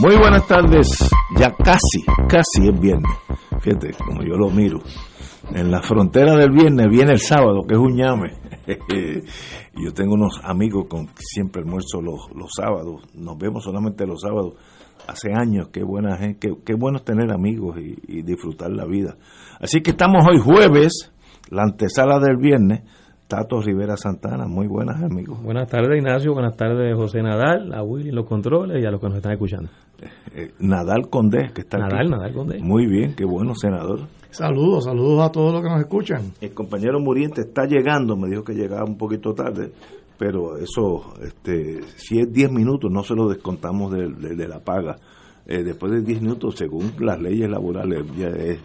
Muy buenas tardes, ya casi, casi es viernes. Fíjate, como yo lo miro. En la frontera del viernes viene el sábado, que es un ñame. yo tengo unos amigos con siempre almuerzo los, los sábados. Nos vemos solamente los sábados. Hace años, qué buena gente, qué, bueno es tener amigos y disfrutar la vida. Así que estamos hoy jueves, la antesala del viernes Tato Rivera Santana. Muy buenas, amigos. Buenas tardes, Ignacio. Buenas tardes, José Nadal, a Willy los controles y a los que nos están escuchando. Eh, eh, Nadal Condé, que está Nadal, Nadal Condé. Muy bien, qué bueno, senador. Saludos, saludos a todos los que nos escuchan. El compañero Muriente está llegando, me dijo que llegaba un poquito tarde, pero eso, este, si es 10 minutos, no se lo descontamos de, la paga. Eh, después de 10 minutos, según las leyes laborales, ya es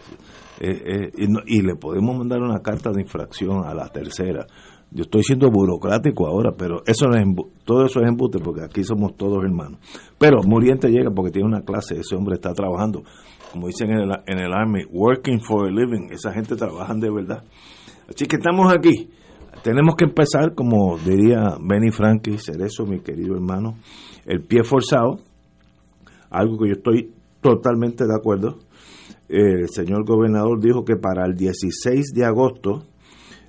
eh, eh, y, le podemos mandar una carta de infracción a la tercera. Yo estoy siendo burocrático ahora, pero eso no es todo eso es embuste porque aquí somos todos hermanos. Pero Muriente llega porque tiene una clase, ese hombre está trabajando, como dicen en el, en el Army, working for a living, esa gente trabaja de verdad. Así que estamos aquí. Tenemos que empezar, como diría Benny Frankie Cerezo, mi querido hermano, el pie forzado, algo que yo estoy totalmente de acuerdo el señor gobernador dijo que para el 16 de agosto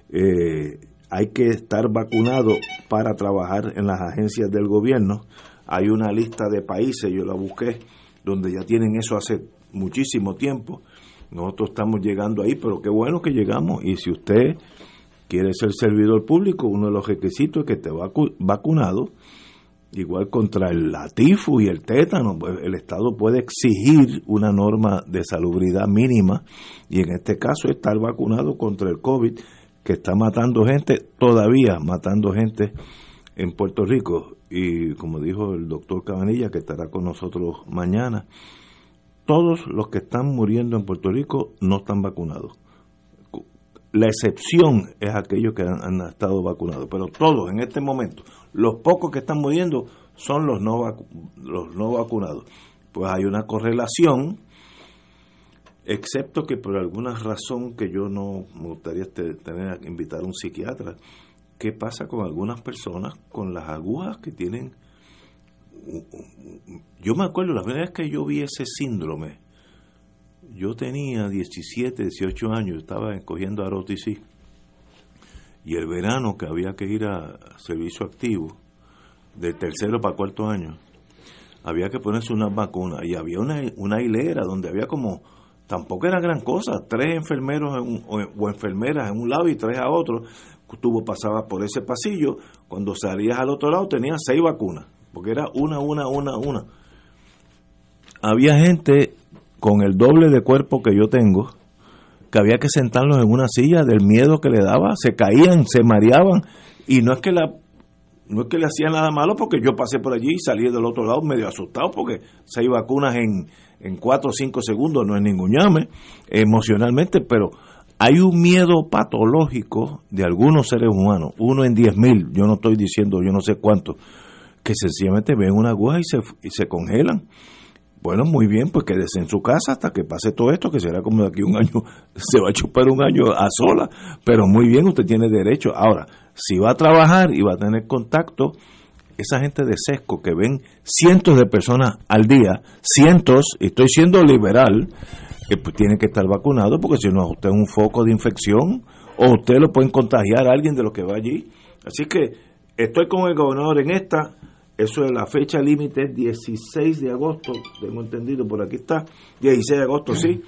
eh, hay que estar vacunado para trabajar en las agencias del gobierno. Hay una lista de países, yo la busqué, donde ya tienen eso hace muchísimo tiempo. Nosotros estamos llegando ahí, pero qué bueno que llegamos. Y si usted quiere ser servidor público, uno de los requisitos es que esté vacunado igual contra el latifu y el tétano, pues, el Estado puede exigir una norma de salubridad mínima y en este caso estar vacunado contra el COVID que está matando gente, todavía matando gente en Puerto Rico y como dijo el doctor Cabanilla que estará con nosotros mañana, todos los que están muriendo en Puerto Rico no están vacunados. La excepción es aquellos que han, estado vacunados, pero todos en este momento, los pocos que están muriendo son los no, los no vacunados. Pues hay una correlación, excepto que por alguna razón que yo no me gustaría tener invitar a un psiquiatra, ¿qué pasa con algunas personas con las agujas que tienen? Yo me acuerdo la primera vez que yo vi ese síndrome, yo tenía 17, 18 años, estaba escogiendo a ROTC. Y el verano que había que ir a servicio activo, de tercero para cuarto año, había que ponerse una vacuna. Y había una, una hilera donde había como, tampoco era gran cosa, tres enfermeros o, enfermeras en un lado y tres a otro. Tú pasabas por ese pasillo, cuando salías al otro lado tenías seis vacunas, porque era una, una, una, una. Había gente con el doble de cuerpo que yo tengo, que había que sentarlos en una silla del miedo que le daba, se caían, se mareaban, y no es que la no es que le hacían nada malo porque yo pasé por allí y salí del otro lado medio asustado porque seis vacunas en, en cuatro o cinco segundos no es ningún llame emocionalmente, pero hay un miedo patológico de algunos seres humanos, uno en diez mil, yo no estoy diciendo yo no sé cuánto, que sencillamente ven una aguja y se, y se congelan. Bueno, muy bien, pues quédese en su casa hasta que pase todo esto, que será como de aquí un año, se va a chupar un año a sola, pero muy bien, usted tiene derecho. Ahora, si va a trabajar y va a tener contacto, esa gente de sesco que ven cientos de personas al día, cientos, y estoy siendo liberal, que pues tiene que estar vacunado, porque si no, usted es un foco de infección, o usted lo puede contagiar a alguien de los que va allí. Así que estoy con el gobernador en esta, Eso es la fecha límite, es 16 de agosto, tengo entendido, por aquí está, 16 de agosto, sí.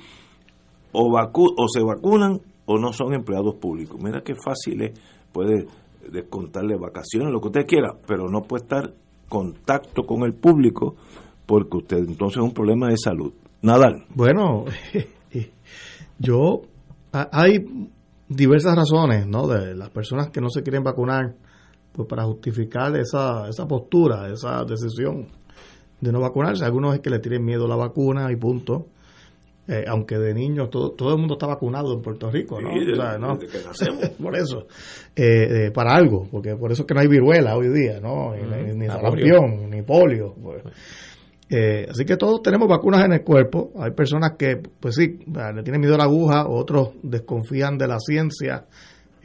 O, vacu o se vacunan o no son empleados públicos. Mira qué fácil es, puede descontarle vacaciones, lo que usted quiera, pero no puede estar contacto con el público porque usted entonces es un problema de salud. Nadal. Bueno, yo hay diversas razones, ¿no? De las personas que no se quieren vacunar, pues para justificar esa, esa postura, esa decisión de no vacunarse. Algunos es que le tienen miedo a la vacuna y punto. Eh, aunque de niños todo, todo el mundo está vacunado en Puerto Rico, ¿no? por eso, eh, eh, para algo, porque por eso es que no hay viruela hoy día, ¿no? Ni, ni, ni polio. Pues. así que todos tenemos vacunas en el cuerpo. Hay personas que, pues sí, le tienen miedo a la aguja, otros desconfían de la ciencia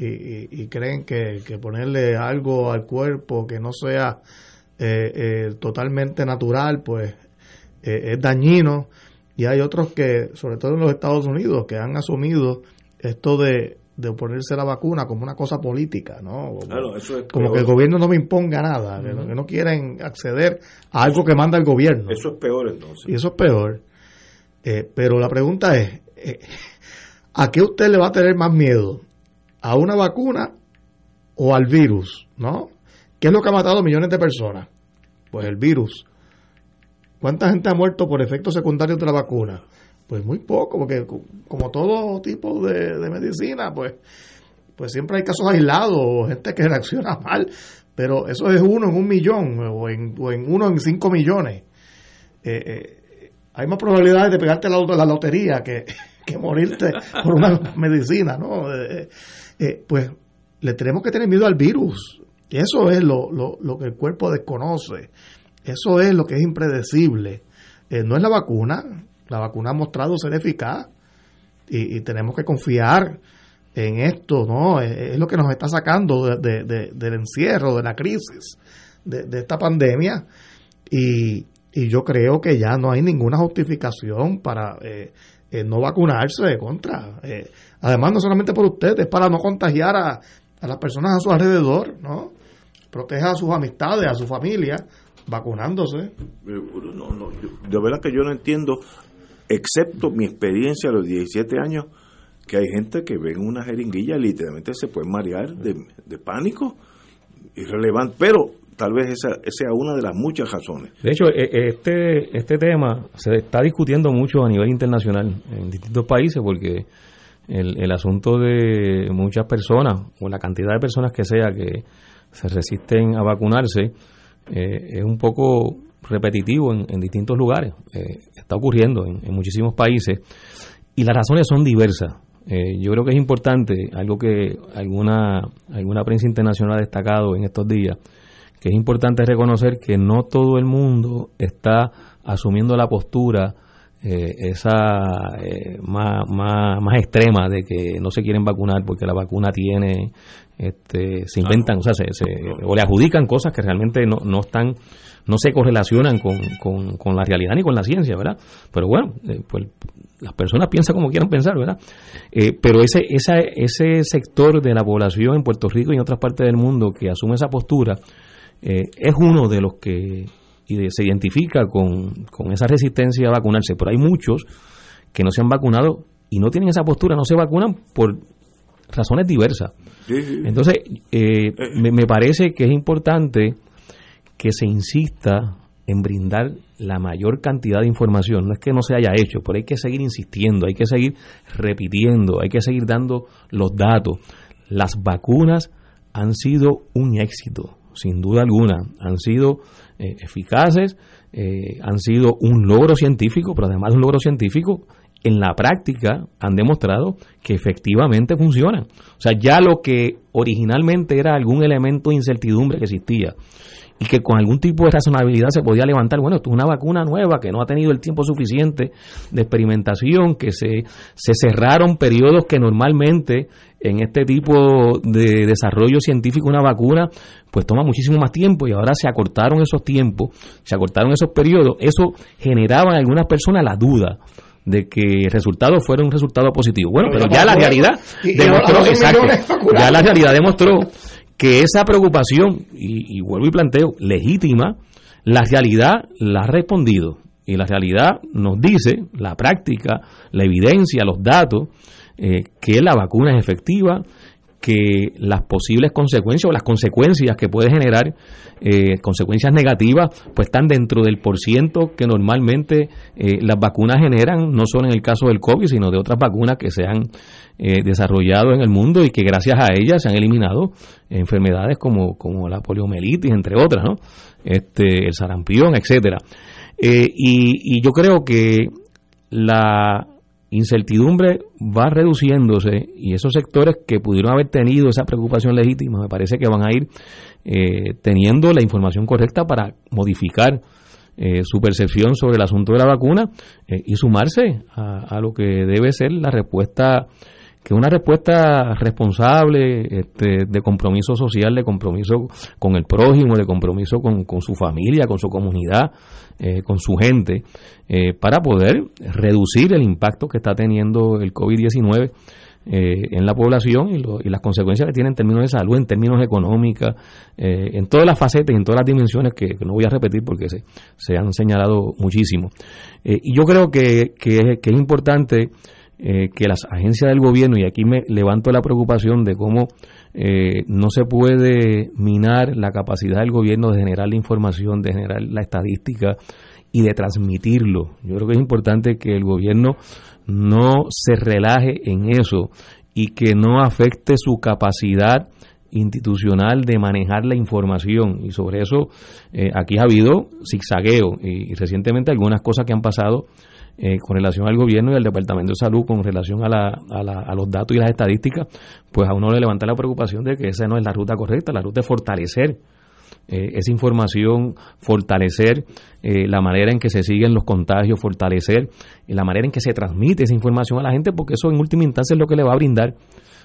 y, creen que, que, ponerle algo al cuerpo que no sea totalmente natural, pues es dañino y hay otros que, sobre todo en los Estados Unidos, que han asumido esto de, de oponerse a la vacuna como una cosa política, ¿no? Como, que el gobierno no me imponga nada, que, no quieren acceder a algo que manda el gobierno. Eso es peor entonces. Y eso es peor. Eh, pero la pregunta es, eh, ¿a qué usted le va a tener más miedo? ¿A una vacuna o al virus? ¿No? ¿Qué es lo que ha matado millones de personas? Pues el virus. ¿Cuánta gente ha muerto por efectos secundarios de la vacuna? Pues muy poco, porque como todo tipo de, medicina, pues, pues siempre hay casos aislados o gente que reacciona mal, pero eso es uno en un millón o en, uno en cinco millones. Eh, eh, hay más probabilidades de pegarte la, la lotería que, que morirte por una medicina, ¿no? Eh, pues le tenemos que tener miedo al virus. Y eso es lo, lo, lo que el cuerpo desconoce. Eso es lo que es impredecible. Eh, no es la vacuna. La vacuna ha mostrado ser eficaz y, tenemos que confiar en esto, ¿no? Es, lo que nos está sacando del encierro, de la crisis, de, esta pandemia. Y, yo creo que ya no hay ninguna justificación para eh, eh, no vacunarse contra. además, no solamente por ustedes, para no contagiar a, a las personas a su alrededor, ¿no? Proteja a sus amistades, a su familia vacunándose. Eh, no, no, de verdad que yo no entiendo, excepto mi experiencia a los 17 años, que hay gente que ve una jeringuilla y literalmente se puede marear de, de pánico, irrelevante, pero tal vez esa, sea una de las muchas razones. De hecho, e, este, este tema se está discutiendo mucho a nivel internacional en distintos países porque el, el asunto de muchas personas o la cantidad de personas que sea que se resisten a vacunarse, eh, es un poco repetitivo en, distintos lugares. Eh, está ocurriendo en, muchísimos países y las razones son diversas. Eh, yo creo que es importante, algo que alguna, alguna prensa internacional ha destacado en estos días, que es importante reconocer que no todo el mundo está asumiendo la postura esa más, más, más extrema de que no se quieren vacunar porque la vacuna tiene este, se inventan, o sea, se, o le adjudican cosas que realmente no, no están, no se correlacionan con, con, la realidad ni con la ciencia, ¿verdad? Pero bueno, eh, pues las personas piensan como quieran pensar, ¿verdad? Eh, pero ese, esa, ese sector de la población en Puerto Rico y en otras partes del mundo que asume esa postura eh, es uno de los que se identifica con, con esa resistencia a vacunarse, pero hay muchos que no se han vacunado y no tienen esa postura, no se vacunan por razones diversas. Entonces, eh, eh. me, parece que es importante que se insista en brindar la mayor cantidad de información. No es que no se haya hecho, pero hay que seguir insistiendo, hay que seguir repitiendo, hay que seguir dando los datos. Las vacunas han sido un éxito, sin duda alguna. Han sido eh, eficaces, han sido un logro científico, pero además de un logro científico, en la práctica han demostrado que efectivamente funcionan. O sea, ya lo que originalmente era algún elemento de incertidumbre que existía y que con algún tipo de razonabilidad se podía levantar, bueno, esto es una vacuna nueva que no ha tenido el tiempo suficiente de experimentación, que se, se cerraron periodos que normalmente en este tipo de desarrollo científico una vacuna pues toma muchísimo más tiempo y ahora se acortaron esos tiempos, se acortaron esos periodos, eso generaba en algunas personas la duda de que el resultado fuera un resultado positivo. Bueno, pero ya la realidad demostró, ya la realidad demostró que esa preocupación, y, vuelvo y planteo, legítima, La realidad la ha respondido. Y la realidad nos dice, la práctica, la evidencia, los datos, eh, que la vacuna es efectiva, que las posibles consecuencias o las consecuencias que puede generar, eh, consecuencias negativas, pues están dentro del porciento que normalmente eh, las vacunas generan, no solo en el caso del COVID, sino de otras vacunas que se han eh, desarrollado en el mundo y que gracias a ellas se han eliminado enfermedades como, como la poliomielitis, entre otras, ¿no? Este, el sarampión, etcétera. y, y yo creo que la incertidumbre va reduciéndose y esos sectores que pudieron haber tenido esa preocupación legítima me parece que van a ir eh, teniendo la información correcta para modificar eh, su percepción sobre el asunto de la vacuna eh, y sumarse a, lo que debe ser la respuesta que una respuesta responsable este, de compromiso social, de compromiso con el prójimo, de compromiso con, su familia, con su comunidad, eh, con su gente, eh, para poder reducir el impacto que está teniendo el COVID-19 eh, en la población y, las consecuencias que tiene en términos de salud, en términos económicos, en todas las facetas y en todas las dimensiones que, no voy a repetir porque se, se han señalado muchísimo. y yo creo que es importante eh, que las agencias del gobierno, y aquí me levanto la preocupación de cómo eh, no se puede minar la capacidad del gobierno de generar la información, de generar la estadística y de transmitirlo. Yo creo que es importante que el gobierno no se relaje en eso y que no afecte su capacidad institucional de manejar la información y sobre eso eh, aquí ha habido zigzagueo y, y, recientemente algunas cosas que han pasado eh, con relación al gobierno y al Departamento de Salud, con relación a, la, a, los datos y las estadísticas, pues a uno le levanta la preocupación de que esa no es la ruta correcta, la ruta es fortalecer eh, esa información, fortalecer eh, la manera en que se siguen los contagios, fortalecer la manera en que se transmite esa información a la gente, porque eso en última instancia es lo que le va a brindar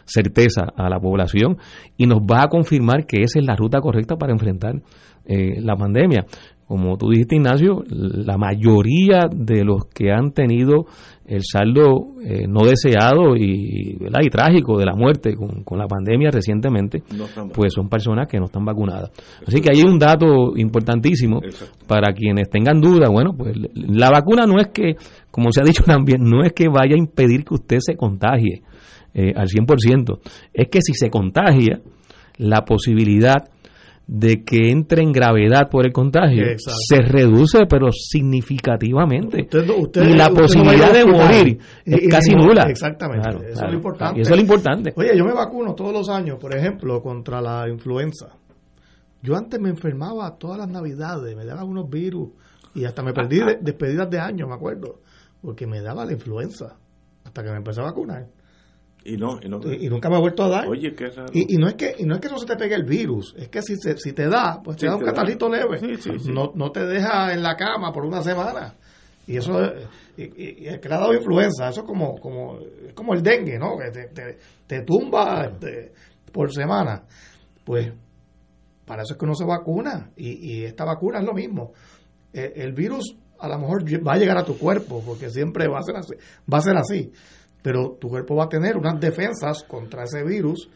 certeza a la población y nos va a confirmar que esa es la ruta correcta para enfrentar la pandemia como tú dijiste, Ignacio, la mayoría de los que han tenido el saldo eh, no deseado y, y trágico de la muerte con, la pandemia recientemente, pues son personas que no están vacunadas. Así que hay un dato importantísimo para quienes tengan dudas. Bueno, pues la vacuna no es que, como se ha dicho también, no es que vaya a impedir que usted se contagie eh, al 100%. Es que si se contagia, la posibilidad de que entre en gravedad por el contagio. Se reduce pero significativamente. Y la posibilidad de morir es casi nula. exactamente eso es lo importante. Y eso es lo importante. Oye yo me vacuno todos los años por ejemplo contra la influenza. Yo antes me enfermaba todas las navidades me daban unos virus y hasta me perdí de, despedidas de años me acuerdo porque me daba la influenza hasta que me empecé a vacunar y, no, y, nunca me ha vuelto a dar. Oye, qué raro. Y, no es que y no es que no se te pegue el virus, es que si, si te da, pues te da un catarrito leve. no, no te deja en la cama por una semana. Y eso y, es que le ha dado influenza, eso es como, como, es como el dengue, ¿no? Que te, te, tumba este, por semana. Pues para eso es que uno se vacuna. Y, esta vacuna es lo mismo. El, el virus a lo mejor va a llegar a tu cuerpo, porque siempre va a ser así. Va a ser así pero tu cuerpo va a tener unas defensas contra ese virus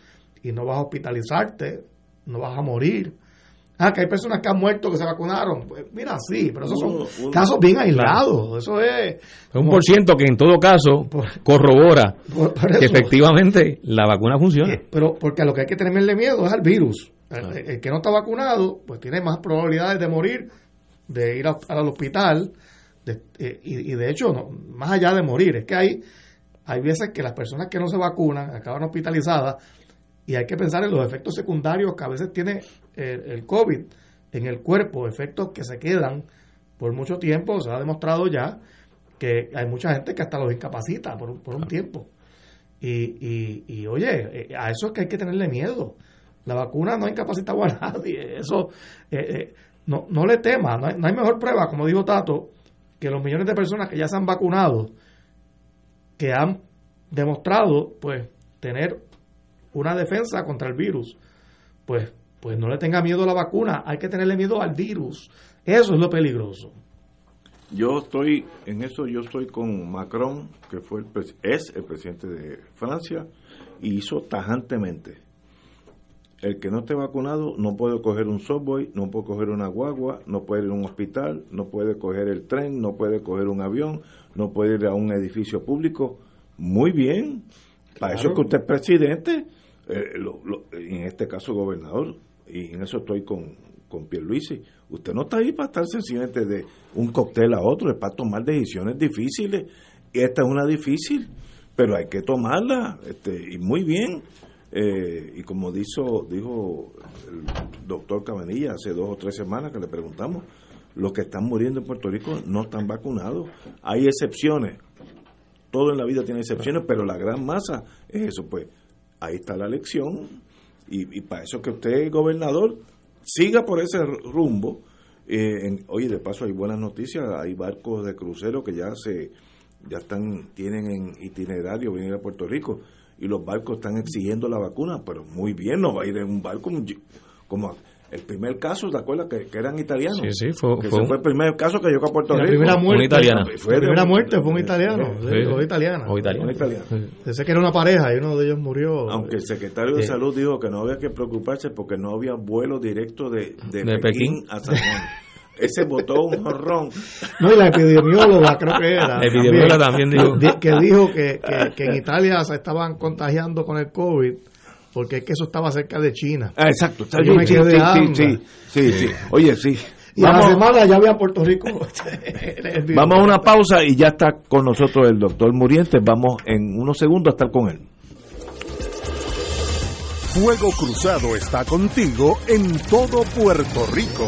y no vas a hospitalizarte, no vas a morir. Ah, que hay personas que han muerto que se vacunaron. Pues mira, sí, pero esos son casos bien aislados. Eso es. Un por ciento que en todo caso corrobora que efectivamente la vacuna funciona. Pero porque a lo que hay que tenerle miedo es al virus. El, que no está vacunado, pues tiene más probabilidades de morir, de ir al hospital. Eh, y, y, de hecho, no, más allá de morir, es que hay hay veces que las personas que no se vacunan acaban hospitalizadas y hay que pensar en los efectos secundarios que a veces tiene el, COVID en el cuerpo, efectos que se quedan por mucho tiempo. Se ha demostrado ya que hay mucha gente que hasta los incapacita por, un tiempo. Y, y, oye, eh, a eso es que hay que tenerle miedo. La vacuna no incapacita a nadie. Eso, eh, eh, no, no le tema. No hay, no hay mejor prueba, como dijo Tato, que los millones de personas que ya se han vacunado que han demostrado pues tener una defensa contra el virus, pues, pues no le tenga miedo a la vacuna, hay que tenerle miedo al virus. Eso es lo peligroso. Yo estoy, en eso yo estoy con Macron, que fue el, es el presidente de Francia, y hizo tajantemente el que no esté vacunado no puede coger un subway, no puede coger una guagua, no puede ir a un hospital, no puede coger el tren, no puede coger un avión, no puede ir a un edificio público. Muy bien, para eso es que usted es presidente, eh, en este caso gobernador, y en eso estoy con, con Pierluisi. Usted no está ahí para estar sencillamente de un cóctel a otro, es para tomar decisiones difíciles. Y esta es una difícil, pero hay que tomarla, este, y muy bien. Eh, y como dijo, dijo el doctor Cabanilla hace dos o tres semanas que le preguntamos, los que están muriendo en Puerto Rico no están vacunados. Hay excepciones, todo en la vida tiene excepciones, pero la gran masa es eso. Pues ahí está la lección y, para eso que usted, gobernador, siga por ese rumbo. Eh, oye, de paso hay buenas noticias, hay barcos de crucero que ya se ya están tienen en itinerario venir a Puerto Rico y los barcos están exigiendo la vacuna, pero muy bien, no va a ir en un barco como el primer caso, ¿te acuerdas? Que, eran italianos. Sí, sí, fue, fue, el primer caso que llegó a Puerto Rico. La primera muerte, italiana. Fue la primera muerte fue un italiano. o italiana. O italiano. Sé que era una pareja y uno de ellos murió. Aunque el secretario de Salud dijo que no había que preocuparse porque no había vuelo directo de, de, Pekín, a San Juan. Ese botó un jorrón. No, y la epidemióloga creo que era. La epidemióloga también, dijo. Que dijo que, que, que en Italia se estaban contagiando con el COVID porque es que eso estaba cerca de China. Ah, exacto. Está yo me quedé sí, sí, sí, Oye, sí. Y a la semana ya había Puerto Rico. Vamos a una pausa y ya está con nosotros el doctor Muriente. Vamos en unos segundos a estar con él. Fuego Cruzado está contigo en todo Puerto Rico.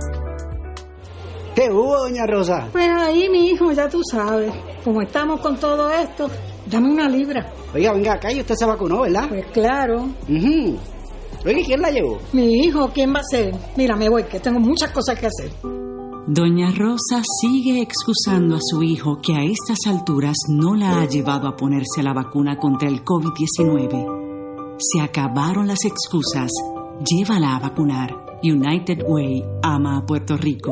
¿Qué hubo, doña Rosa? Pues ahí, mi hijo, ya tú sabes. Como estamos con todo esto, dame una libra. Oiga, venga acá y usted se vacunó, ¿verdad? Pues claro. Uh Oiga, ¿quién la llevó? Mi hijo, ¿quién va a ser? Mira, me voy, que tengo muchas cosas que hacer. Doña Rosa sigue excusando a su hijo que a estas alturas no la ha llevado a ponerse la vacuna contra el COVID-19. Se acabaron las excusas. Llévala a vacunar. United Way ama a Puerto Rico.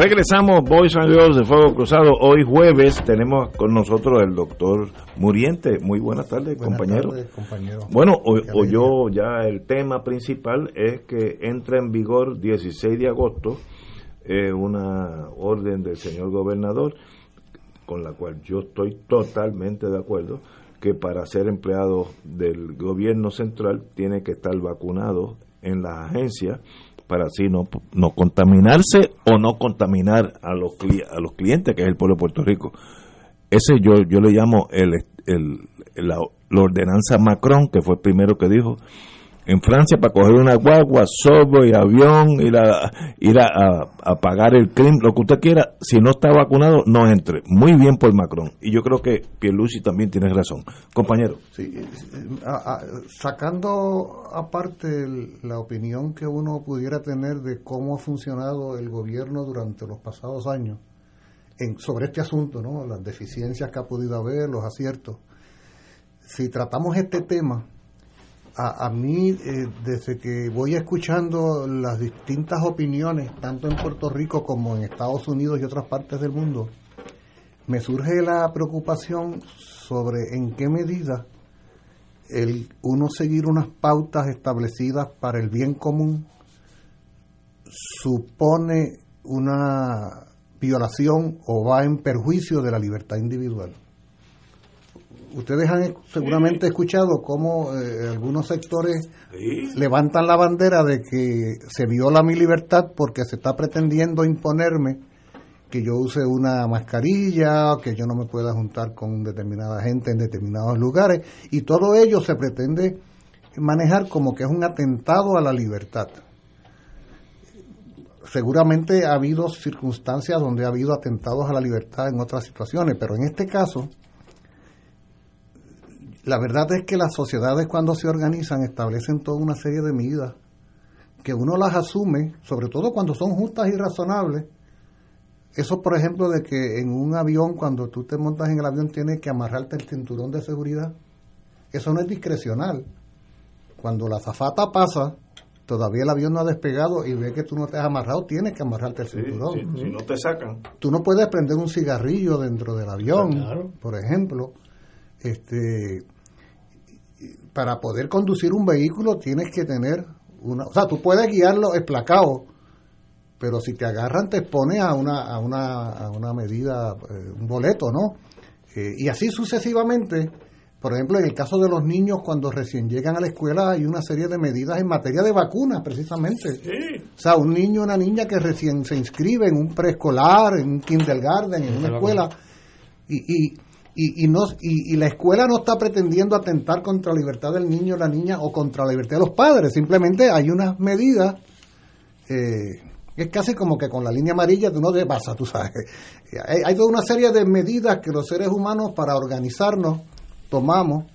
Regresamos, Boys and Girls de Fuego Cruzado. Hoy jueves tenemos con nosotros el doctor Muriente. Muy buenas tardes, compañero. Bueno, hoy, yo ya el tema principal es que entra en vigor 16 de agosto eh, una orden del señor gobernador con la cual yo estoy totalmente de acuerdo que para ser empleado del gobierno central tiene que estar vacunado en las agencias para así no, no contaminarse o no contaminar a los, a los clientes, que es el pueblo de Puerto Rico. Ese yo, yo le llamo el, el, la, ordenanza Macron, que fue el primero que dijo en Francia para coger una guagua, y avión, ir a, ir a, pagar el crimen, lo que usted quiera, si no está vacunado, no entre. Muy bien por Macron. Y yo creo que Pierluisi también tiene razón. Compañero. Sí, eh, sacando aparte la opinión que uno pudiera tener de cómo ha funcionado el gobierno durante los pasados años en, sobre este asunto, ¿no? las deficiencias que ha podido haber, los aciertos. Si tratamos este tema, a, mí, eh, desde que voy escuchando las distintas opiniones, tanto en Puerto Rico como en Estados Unidos y otras partes del mundo, me surge la preocupación sobre en qué medida el uno seguir unas pautas establecidas para el bien común supone una violación o va en perjuicio de la libertad individual ustedes han seguramente escuchado cómo eh, algunos sectores levantan la bandera de que se viola mi libertad porque se está pretendiendo imponerme que yo use una mascarilla, que yo no me pueda juntar con determinada gente en determinados lugares, y todo ello se pretende manejar como que es un atentado a la libertad. Seguramente ha habido circunstancias donde ha habido atentados a la libertad en otras situaciones, pero en este caso la verdad es que las sociedades cuando se organizan establecen toda una serie de medidas que uno las asume, sobre todo cuando son justas y razonables. Eso, por ejemplo, de que en un avión, cuando tú te montas en el avión, tienes que amarrarte el cinturón de seguridad. Eso no es discrecional. Cuando la zafata pasa, todavía el avión no ha despegado y ve que tú no te has amarrado, tienes que amarrarte el cinturón. si no te sacan. Tú no puedes prender un cigarrillo dentro del avión, por ejemplo este para poder conducir un vehículo tienes que tener una, o sea, tú puedes guiarlo esplacado, pero si te agarran te expone a una, a una, a una medida, eh, un boleto, ¿no? Eh, y así sucesivamente, por ejemplo, en el caso de los niños cuando recién llegan a la escuela hay una serie de medidas en materia de vacunas, precisamente. O sea, un niño una niña que recién se inscribe en un preescolar, en un kindergarten, en una escuela, y, y y, y, no, y, la escuela no está pretendiendo atentar contra la libertad del niño o la niña o contra la libertad de los padres, simplemente hay unas medidas, eh, es casi como que con la línea amarilla tú no te pasa, tú sabes. Hay, hay, toda una serie de medidas que los seres humanos para organizarnos tomamos.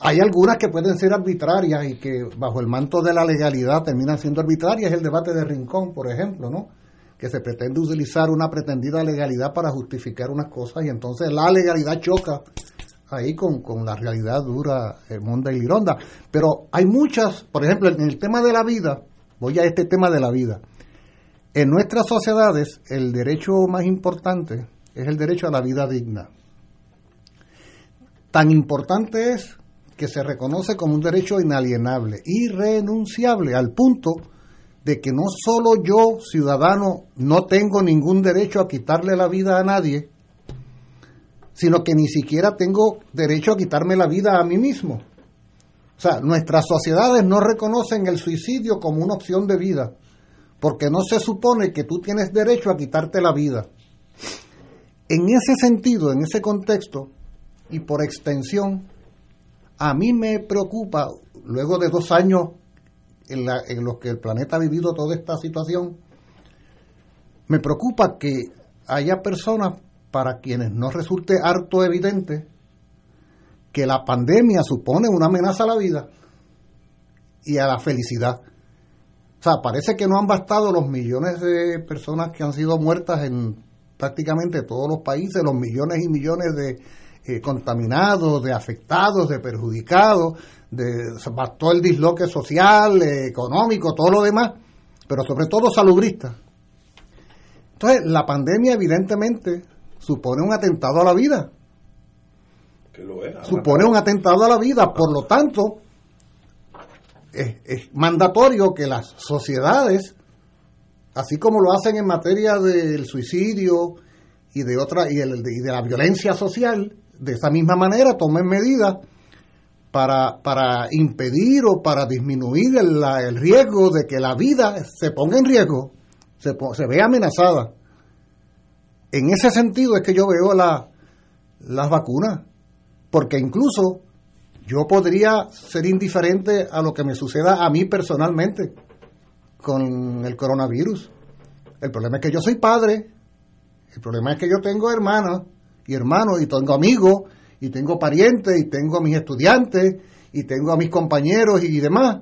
Hay algunas que pueden ser arbitrarias y que bajo el manto de la legalidad terminan siendo arbitrarias, el debate de Rincón, por ejemplo, ¿no? Que se pretende utilizar una pretendida legalidad para justificar unas cosas y entonces la legalidad choca ahí con, la realidad dura, el mundo y lironda. Pero hay muchas, por ejemplo, en el tema de la vida, voy a este tema de la vida. En nuestras sociedades, el derecho más importante es el derecho a la vida digna. Tan importante es que se reconoce como un derecho inalienable, irrenunciable, al punto de que no solo yo, ciudadano, no tengo ningún derecho a quitarle la vida a nadie, sino que ni siquiera tengo derecho a quitarme la vida a mí mismo. O sea, nuestras sociedades no reconocen el suicidio como una opción de vida, porque no se supone que tú tienes derecho a quitarte la vida. En ese sentido, en ese contexto, y por extensión, a mí me preocupa, luego de dos años en, los que el planeta ha vivido toda esta situación, me preocupa que haya personas para quienes no resulte harto evidente que la pandemia supone una amenaza a la vida y a la felicidad. O sea, parece que no han bastado los millones de personas que han sido muertas en prácticamente todos los países, los millones y millones de eh, contaminados, de afectados, de perjudicados, de, bastó el disloque social, eh, económico, todo lo demás, pero sobre todo salubrista. Entonces, la pandemia evidentemente supone un atentado a la vida. supone un atentado a la vida, por lo tanto, es, mandatorio que las sociedades, así como lo hacen en materia del suicidio y de otra y, el, y de la violencia social, de esa misma manera tomen medidas para, para impedir o para disminuir el, el, riesgo de que la vida se ponga en riesgo, se, se vea amenazada. En ese sentido es que yo veo la, las vacunas, porque incluso yo podría ser indiferente a lo que me suceda a mí personalmente con el coronavirus. El problema es que yo soy padre, el problema es que yo tengo hermanas y hermanos y tengo amigos y tengo parientes y tengo a mis estudiantes y tengo a mis compañeros y demás.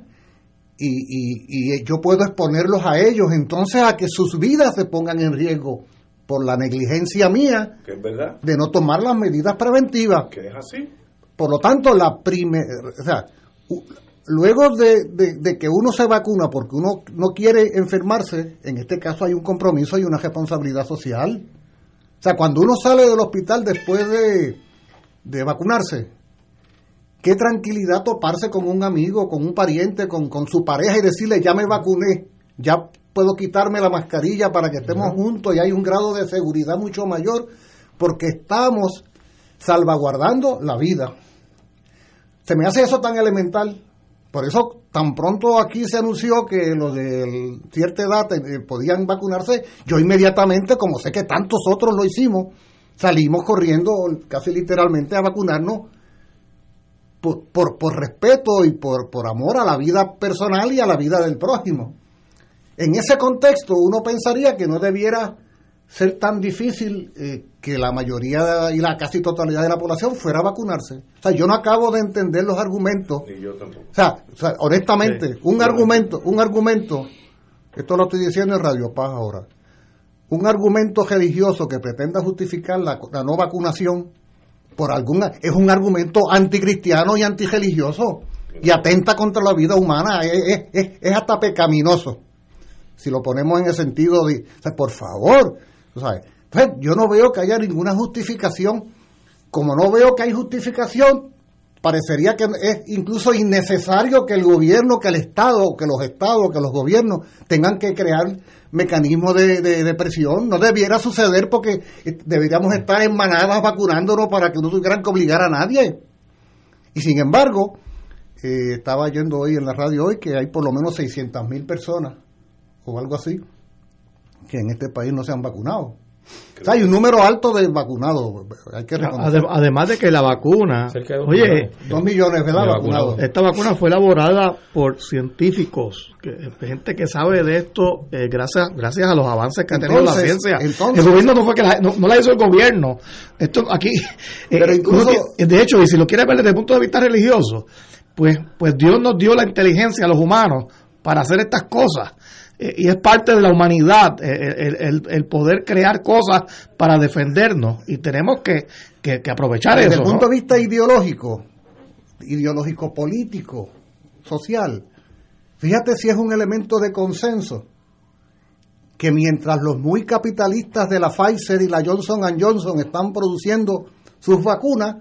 Y, y, y yo puedo exponerlos a ellos entonces a que sus vidas se pongan en riesgo por la negligencia mía Que es verdad. de no tomar las medidas preventivas. Que es así. Por lo tanto, la primera, o sea, luego de, de- de que uno se vacuna porque uno no quiere enfermarse, en este caso hay un compromiso y una responsabilidad social. O sea, cuando uno sale del hospital después de, de vacunarse, qué tranquilidad toparse con un amigo, con un pariente, con, con su pareja y decirle, ya me vacuné, ya puedo quitarme la mascarilla para que estemos juntos y hay un grado de seguridad mucho mayor porque estamos salvaguardando la vida. Se me hace eso tan elemental. Por eso, tan pronto aquí se anunció que los de cierta edad eh, podían vacunarse, yo inmediatamente, como sé que tantos otros lo hicimos, salimos corriendo casi literalmente a vacunarnos por, por, por respeto y por, por amor a la vida personal y a la vida del prójimo. En ese contexto, uno pensaría que no debiera ser tan difícil eh, que la mayoría y la casi totalidad de la población fuera a vacunarse. O sea, yo no acabo de entender los argumentos. Ni yo tampoco. O sea, o sea, honestamente, Sí. un argumento, un argumento, esto lo estoy diciendo en Radio Paz ahora, un argumento religioso que pretenda justificar la, no vacunación por alguna es un argumento anticristiano y antirreligioso y atenta contra la vida humana, es, es- hasta pecaminoso. Si lo ponemos en el sentido de, por favor, sabes. Yo no veo que haya ninguna justificación. Como no veo que hay justificación, parecería que es incluso innecesario que el gobierno, que el Estado, que los estados, que los gobiernos tengan que crear mecanismos de, de- de presión. No debiera suceder porque eh, deberíamos estar en manadas vacunándonos para que no tuvieran que obligar a nadie. Y sin embargo, eh, estaba yendo hoy en la radio hoy que hay por lo menos 600 mil personas o algo así que en este país no se han vacunado. O sea, hay un número alto de vacunados, hay que reconocer. Ade- Además de que la vacuna, de dos oye, millones. Dos millones, ¿verdad? de Vacunados. Esta vacuna fue elaborada por científicos, que, gente que sabe de esto eh, gracias gracias a los avances que ha tenido la ciencia. entonces- el gobierno no fue que la, no, no la hizo el gobierno. Esto aquí, eh, Pero eh, incluso- de hecho, y si lo quiere ver desde el punto de vista religioso, pues, pues Dios nos dio la inteligencia a los humanos para hacer estas cosas. Eh, y es parte de la humanidad eh, el, el- el poder crear cosas para defendernos y tenemos que, que- que aprovechar Desde eso. el punto ¿no? de vista ideológico, ideológico político, social, fíjate si es un elemento de consenso que mientras los muy capitalistas de la Pfizer y la Johnson Johnson están produciendo sus vacunas,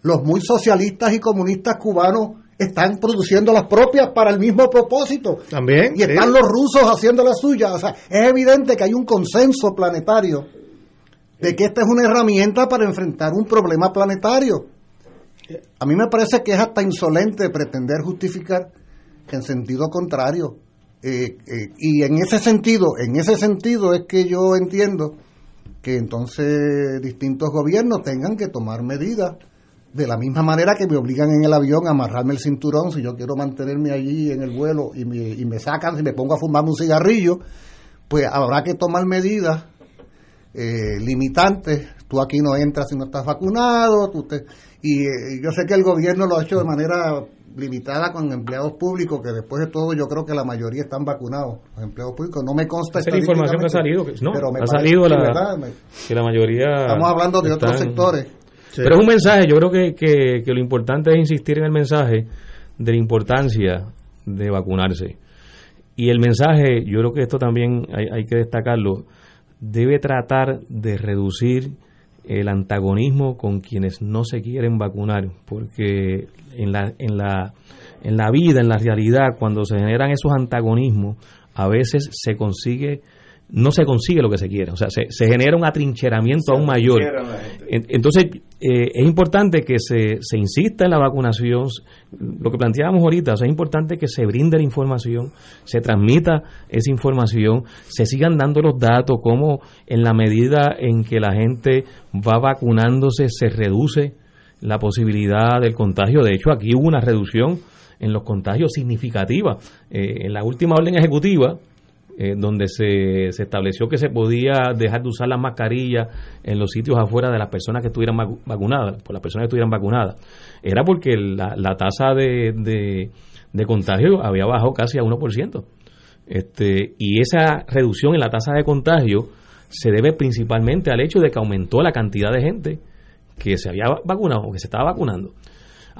los muy socialistas y comunistas cubanos están produciendo las propias para el mismo propósito. También. Y están sí. los rusos haciendo las suyas. O sea, es evidente que hay un consenso planetario de que esta es una herramienta para enfrentar un problema planetario. A mí me parece que es hasta insolente pretender justificar que en sentido contrario. eh, eh, y en ese sentido, en ese sentido es que yo entiendo que entonces distintos gobiernos tengan que tomar medidas de la misma manera que me obligan en el avión a amarrarme el cinturón si yo quiero mantenerme allí en el vuelo y me, y me sacan, si me pongo a fumarme un cigarrillo, pues habrá que tomar medidas eh, limitantes. Tú aquí no entras si no estás vacunado. Tú te, y eh, yo sé que el gobierno lo ha hecho de manera limitada con empleados públicos, que después de todo yo creo que la mayoría están vacunados. Los empleados públicos no me consta Esa información que ha salido. que- no, pero me ha salido la, ¿verdad? Me- que la mayoría. Estamos hablando de otros están- Pero es un mensaje, yo creo que, que, que lo importante es insistir en el mensaje de la importancia de vacunarse. Y el mensaje, yo creo que esto también hay, hay que destacarlo, debe tratar de reducir el antagonismo con quienes no se quieren vacunar, porque en la, en la, en la vida, en la realidad, cuando se generan esos antagonismos, a veces se consigue no se consigue lo que se quiere, o sea, se, se genera un atrincheramiento aún mayor. Entonces, eh, es importante que se, se insista en la vacunación, lo que planteábamos ahorita, o sea, es importante que se brinde la información, se transmita esa información, se sigan dando los datos, como en la medida en que la gente va vacunándose se reduce la posibilidad del contagio. De hecho, aquí hubo una reducción en los contagios significativa. Eh, en la última orden ejecutiva, eh, donde se, se, estableció que se podía dejar de usar las mascarillas en los sitios afuera de las personas que estuvieran vacunadas, por las personas que estuvieran vacunadas, era porque la, la tasa de, de, de, contagio había bajado casi a 1%. Este, y esa reducción en la tasa de contagio se debe principalmente al hecho de que aumentó la cantidad de gente que se había vacunado o que se estaba vacunando.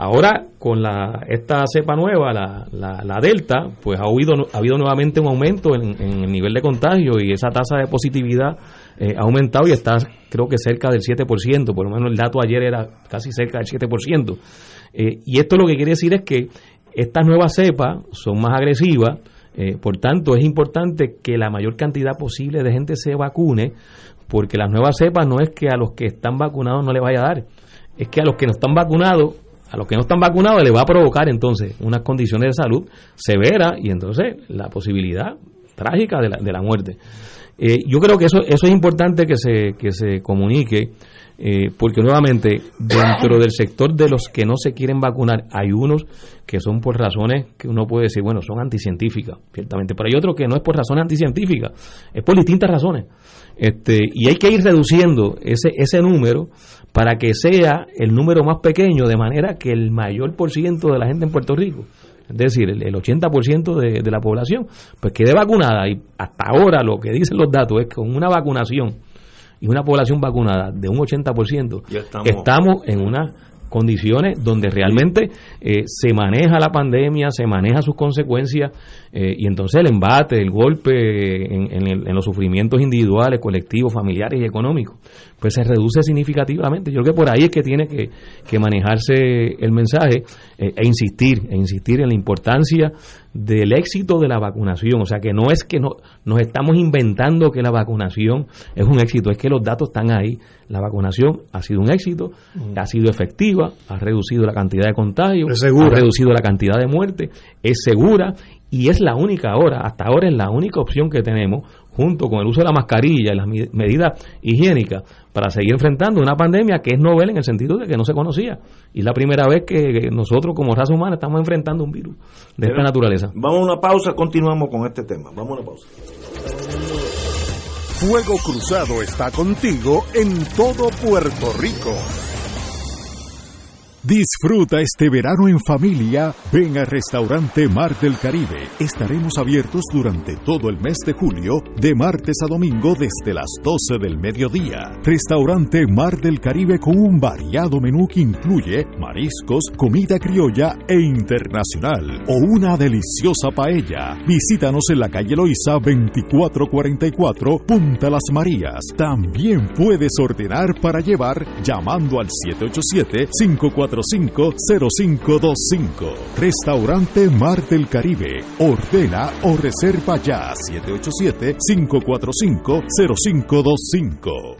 Ahora, con la, esta cepa nueva, la, la, Delta, pues ha habido, ha habido nuevamente un aumento en, el nivel de contagio y esa tasa de positividad eh, ha aumentado y está, creo que cerca del 7%, por lo menos el dato ayer era casi cerca del 7%. Eh, y esto lo que quiere decir es que estas nuevas cepas son más agresivas, eh, por tanto es importante que la mayor cantidad posible de gente se vacune, porque las nuevas cepas no es que a los que están vacunados no le vaya a dar, es que a los que no están vacunados a los que no están vacunados le va a provocar entonces unas condiciones de salud severas y entonces la posibilidad trágica de la, de la muerte. Eh, yo creo que eso, eso es importante que se, que se comunique, eh, porque nuevamente dentro del sector de los que no se quieren vacunar hay unos que son por razones que uno puede decir, bueno, son anticientíficas, ciertamente, pero hay otros que no es por razones anticientíficas, es por distintas razones. Este, y hay que ir reduciendo ese, ese número para que sea el número más pequeño, de manera que el mayor por ciento de la gente en Puerto Rico, es decir, el, 80% de, de la población, pues quede vacunada. Y hasta ahora lo que dicen los datos es que con una vacunación y una población vacunada de un 80%, estamos, estamos en una condiciones donde realmente eh, se maneja la pandemia, se maneja sus consecuencias eh, y entonces el embate, el golpe en, los sufrimientos individuales, colectivos, familiares y económicos, pues se reduce significativamente. Yo creo que por ahí es que tiene que, manejarse el mensaje eh, e insistir, e insistir en la importancia del éxito de la vacunación. O sea, que no es que no, nos estamos inventando que la vacunación es un éxito, es que los datos están ahí. La vacunación ha sido un éxito, mm. ha sido efectiva, ha reducido la cantidad de contagios, ha reducido la cantidad de muertes, es segura y es la única ahora, hasta ahora es la única opción que tenemos, junto con el uso de la mascarilla y las medidas higiénicas, para seguir enfrentando una pandemia que es novel en el sentido de que no se conocía. Y es la primera vez que nosotros como raza humana estamos enfrentando un virus de esta naturaleza. Vamos a una pausa, continuamos con este tema. Vamos a una pausa. Fuego Cruzado está contigo en todo Puerto Rico. Disfruta este verano en familia. Ven al restaurante Mar del Caribe. Estaremos abiertos durante todo el mes de julio, de martes a domingo desde las 12 del mediodía. Restaurante Mar del Caribe con un variado menú que incluye mariscos, comida criolla e internacional o una deliciosa paella. Visítanos en la calle Loiza 2444 Punta Las Marías. También puedes ordenar para llevar llamando al 787 54 0525 Restaurante Mar del Caribe. Ordena o reserva ya 787-545-0525.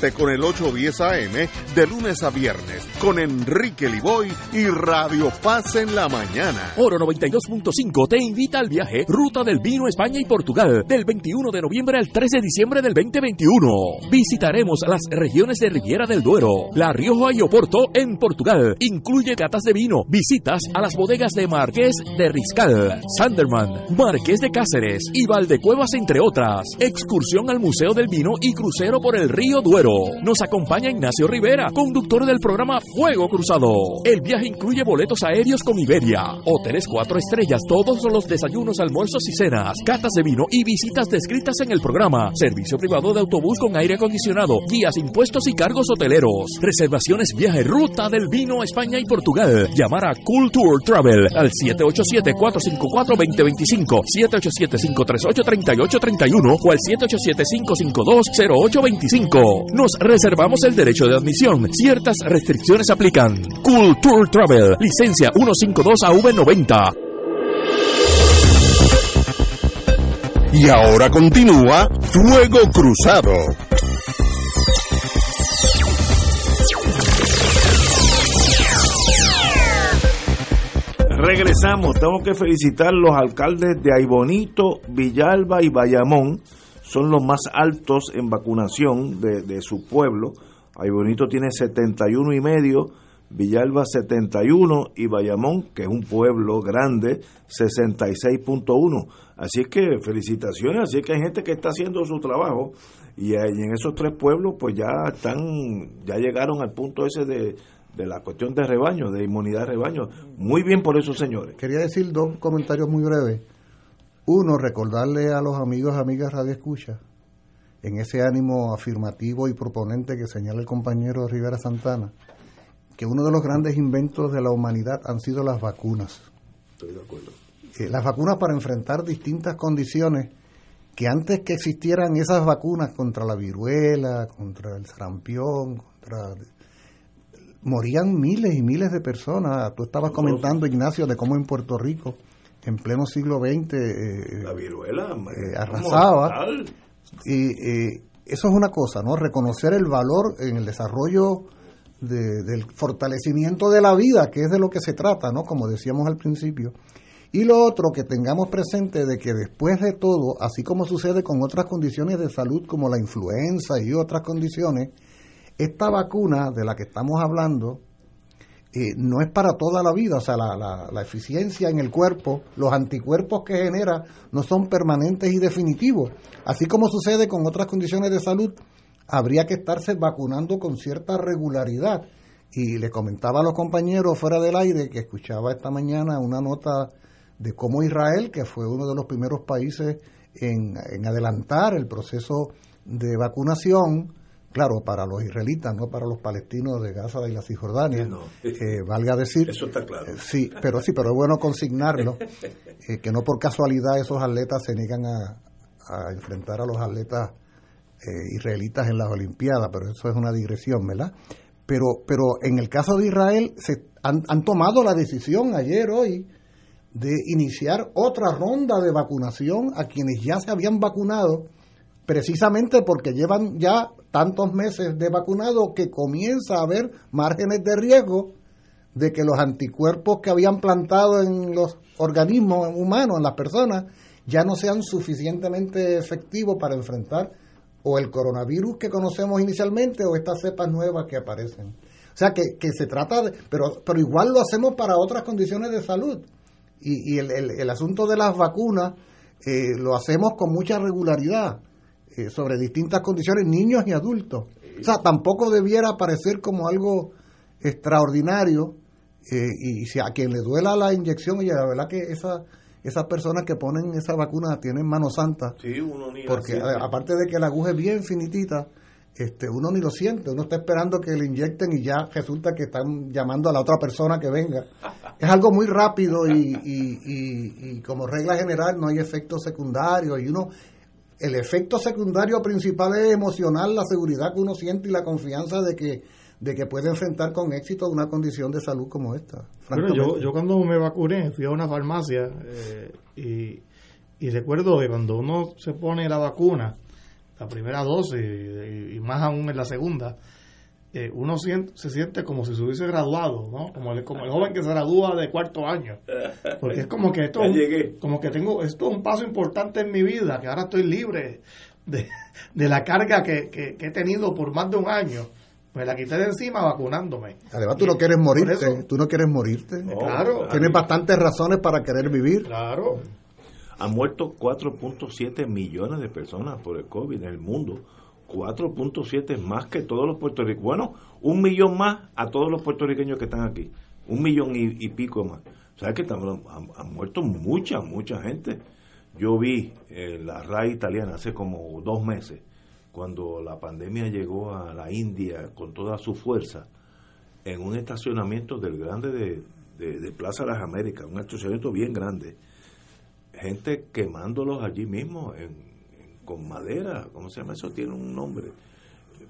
Con el 810 AM de lunes a viernes con Enrique Liboy y Radio Paz en la mañana. Oro 92.5 te invita al viaje Ruta del Vino España y Portugal del 21 de noviembre al 3 de diciembre del 2021. Visitaremos las regiones de Riviera del Duero, La Rioja y Oporto en Portugal. Incluye catas de vino, visitas a las bodegas de Marqués de Riscal, Sanderman, Marqués de Cáceres y Valdecuevas entre otras. Excursión al Museo del Vino y crucero por el río Duero. Nos acompaña Ignacio Rivera conductor del programa Fuego Cruzado. El viaje incluye boletos aéreos con Iberia, hoteles cuatro estrellas, todos los desayunos, almuerzos y cenas, catas de vino y visitas descritas en el programa. Servicio privado de autobús con aire acondicionado, guías, impuestos y cargos hoteleros. Reservaciones viaje ruta del vino España y Portugal. Llamar a Culture Travel al 787-454-2025, 787-538-3831 o al 787-552-0825. Nos reservamos el derecho de admisión. Ciertas restricciones aplican. Culture Travel, licencia 152AV90. Y ahora continúa Fuego Cruzado. Regresamos, tengo que felicitar a los alcaldes de Aibonito, Villalba y Bayamón, son los más altos en vacunación de, de su pueblo. Aibonito tiene 71 y medio, Villalba 71 y Bayamón, que es un pueblo grande, 66.1. Así que felicitaciones, así que hay gente que está haciendo su trabajo y, en esos tres pueblos pues ya están, ya llegaron al punto ese de, de la cuestión de rebaño, de inmunidad de rebaño. Muy bien por esos señores. Quería decir dos comentarios muy breves. Uno, recordarle a los amigos y amigas Radio Escucha, en ese ánimo afirmativo y proponente que señala el compañero Rivera Santana, que uno de los grandes inventos de la humanidad han sido las vacunas. Estoy de acuerdo. Eh, las vacunas para enfrentar distintas condiciones que antes que existieran esas vacunas contra la viruela, contra el sarampión, contra morían miles y miles de personas. Tú estabas comentando, Ignacio, de cómo en Puerto Rico, en pleno siglo XX, eh, La viruela eh, arrasaba. Y eh, eso es una cosa, ¿no? Reconocer el valor en el desarrollo de- del fortalecimiento de la vida, que es de lo que se trata, ¿no? Como decíamos al principio. Y lo otro, que tengamos presente de que después de todo, así como sucede con otras condiciones de salud como la influenza y otras condiciones, esta vacuna de la que estamos hablando eh, no es para toda la vida, o sea, la, la- la eficiencia en el cuerpo, los anticuerpos que genera no son permanentes y definitivos. Así como sucede con otras condiciones de salud, habría que estarse vacunando con cierta regularidad. Y le comentaba a los compañeros fuera del aire que escuchaba esta mañana una nota de cómo Israel, que fue uno de los primeros países en, en adelantar el proceso de vacunación, claro, para los israelitas, no para los palestinos de Gaza y la Cisjordania, eh, valga decir. Eso está claro. Eh, Sí, pero sí, pero es bueno consignarlo, eh, que no por casualidad esos atletas se niegan a, a enfrentar a los atletas eh, israelitas en las Olimpiadas, pero eso es una digresión, ¿verdad? Pero, pero en el caso de Israel, se han, han tomado la decisión ayer, hoy, de iniciar otra ronda de vacunación a quienes ya se habían vacunado, precisamente porque llevan ya tantos meses de vacunado que comienza a haber márgenes de riesgo de que los anticuerpos que habían plantado en los organismos humanos, en las personas, ya no sean suficientemente efectivos para enfrentar o el coronavirus que conocemos inicialmente o estas cepas nuevas que aparecen. O sea que, que se trata de, pero, pero igual lo hacemos para otras condiciones de salud. Y, y el, el- el asunto de las vacunas eh, lo hacemos con mucha regularidad eh, sobre distintas condiciones, niños y adultos. O sea, tampoco debiera parecer como algo extraordinario eh, y si a quien le duela la inyección, oye, la verdad que esa, esas personas que ponen esa vacuna tienen mano santa. Sí, uno ni Porque a- aparte de que la aguja es bien finitita, este, uno ni lo siente, uno está esperando que le inyecten y ya resulta que están llamando a la otra persona que venga. Es algo muy rápido y, y- y- y como regla general no hay efectos secundarios y uno, el efecto secundario principal es emocional, la seguridad que uno siente y la confianza de que, de que puede enfrentar con éxito una condición de salud como esta. Bueno, yo, yo cuando me vacuné fui a una farmacia eh, y, y recuerdo que cuando uno se pone la vacuna, la primera dosis y, y más aún en la segunda, eh, uno siente- se siente como si se hubiese graduado, ¿no? Como el, como el joven que se gradúa de cuarto año. Porque es como que esto, un- como que tengo, esto es un paso importante en mi vida, que ahora estoy libre de, de la carga que, que- que he tenido por más de un año. Me la quité de encima vacunándome. Además, tú no quieres morirte, eso- tú no quieres morirte. Claro. Tienes bastantes razones para querer vivir. Claro. Han muerto 4.7 millones de personas por el COVID en el mundo. 4.7 es más que todos los puertorriqueños. Bueno, un millón más a todos los puertorriqueños que están aquí. Un millón y, pico más. O sea que han, muerto mucha, mucha gente. Yo vi eh, la RAI italiana hace como dos meses, cuando la pandemia llegó a la India con toda su fuerza, en un estacionamiento del grande de, de, Plaza de las Américas, un estacionamiento bien grande. Gente quemándolos allí mismo con madera, ¿cómo se llama eso? Tiene un nombre.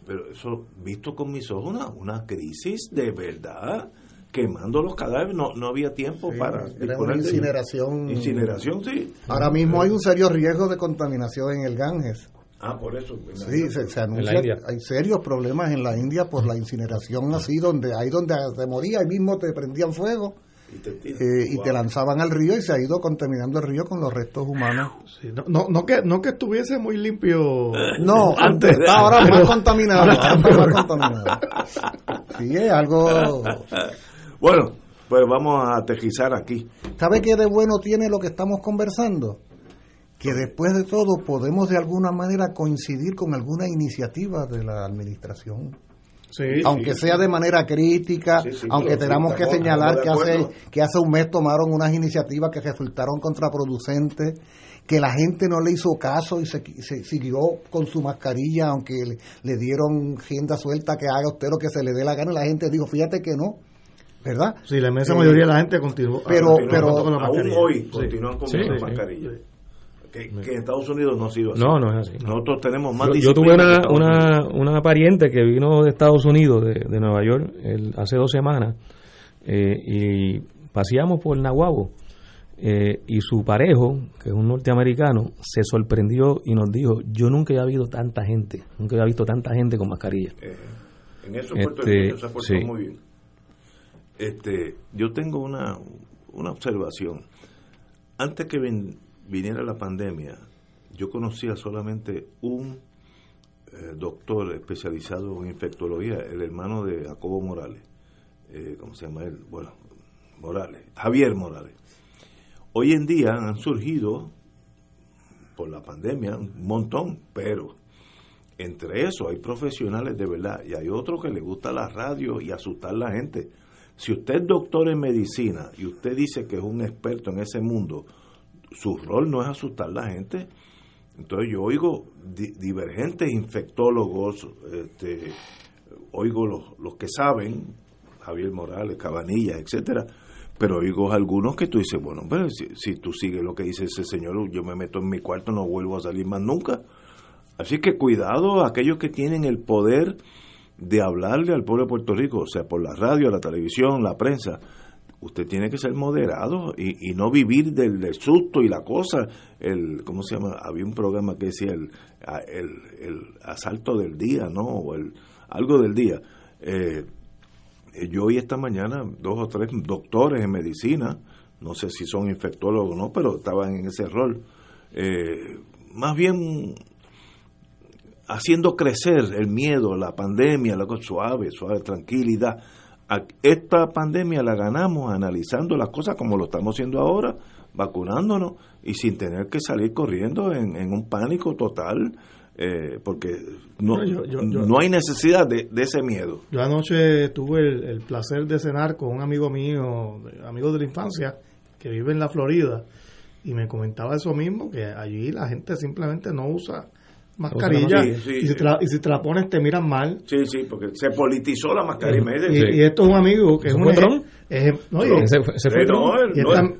Pero eso, visto con mis ojos, una, una crisis de verdad quemando los cadáveres, no, no había tiempo para una incineración. Incineración, sí. Ahora mismo hay un serio riesgo de contaminación en el Ganges. Ah, por eso. Sí, se, anuncia hay serios problemas en la India por la incineración así, donde ahí donde se moría, ahí mismo te prendían fuego y te, eh, lanzaban al río y se ha ido contaminando el río con los restos humanos. no, no, que, no que estuviese muy limpio. No, antes, ahora más contaminado. más contaminado. Sí, es algo bueno, pues vamos a aterrizar aquí. ¿Sabe qué de bueno tiene lo que estamos conversando? Que después de todo podemos de alguna manera coincidir con alguna iniciativa de la administración. Sí, aunque sea de manera crítica, aunque tengamos que señalar que hace, que hace un mes tomaron unas iniciativas que resultaron contraproducentes, que la gente no le hizo caso y se, siguió con su mascarilla, aunque le, le dieron agenda suelta que haga usted lo que se le dé la gana, y la gente dijo, fíjate que no, ¿verdad? Sí, la inmensa mayoría de la gente continuó. Pero, pero con la aún hoy continúan con la mascarilla. Que, que, en Estados Unidos no ha sido así. No, no es así. Nosotros tenemos más Yo, yo tuve una, una, una, pariente que vino de Estados Unidos, de, de Nueva York, el, hace dos semanas, eh, y paseamos por Nahuabo. Eh, y su parejo, que es un norteamericano, se sorprendió y nos dijo, yo nunca había visto tanta gente, nunca había visto tanta gente con mascarilla. Eh, en eso Puerto este, se ha portado muy bien. Este, yo tengo una, una observación. Antes que viniera la pandemia, yo conocía solamente un eh, doctor especializado en infectología, el hermano de Jacobo Morales. Eh, ¿Cómo se llama él? Bueno, Morales, Javier Morales. Hoy en día han surgido, por la pandemia, un montón, pero entre eso hay profesionales de verdad y hay otros que les gusta la radio y asustar a la gente. Si usted es doctor en medicina y usted dice que es un experto en ese mundo, su rol no es asustar a la gente. Entonces yo oigo divergentes infectólogos, este, oigo los, los que saben, Javier Morales, Cabanillas, etcétera, pero oigo algunos que tú dices, bueno, pero si, si, tú sigues lo que dice ese señor, yo me meto en mi cuarto, no vuelvo a salir más nunca. Así que cuidado a aquellos que tienen el poder de hablarle al pueblo de Puerto Rico, sea, por la radio, la televisión, la prensa, usted tiene que ser moderado y, no vivir del, susto y la cosa. El, ¿Cómo se llama? Había un programa que decía el, el, asalto del día, ¿no? O el, algo del día. Eh, yo oí esta mañana dos o tres doctores en medicina, no sé si son infectólogos o no, pero estaban en ese rol. Eh, más bien haciendo crecer el miedo, la pandemia, la cosa suave, suave, tranquilidad. Esta pandemia la ganamos analizando las cosas como lo estamos haciendo ahora, vacunándonos y sin tener que salir corriendo en, un pánico total, eh, porque no, no, hay necesidad de, ese miedo. Yo anoche tuve el, placer de cenar con un amigo mío, amigo de la infancia, que vive en la Florida, y me comentaba eso mismo, que allí la gente simplemente no usa mascarilla. Y, si te la, y si te la pones te miran mal. Sí, sí, porque se politizó la mascarilla. Y, esto es un amigo que es un ejemplo. No, y,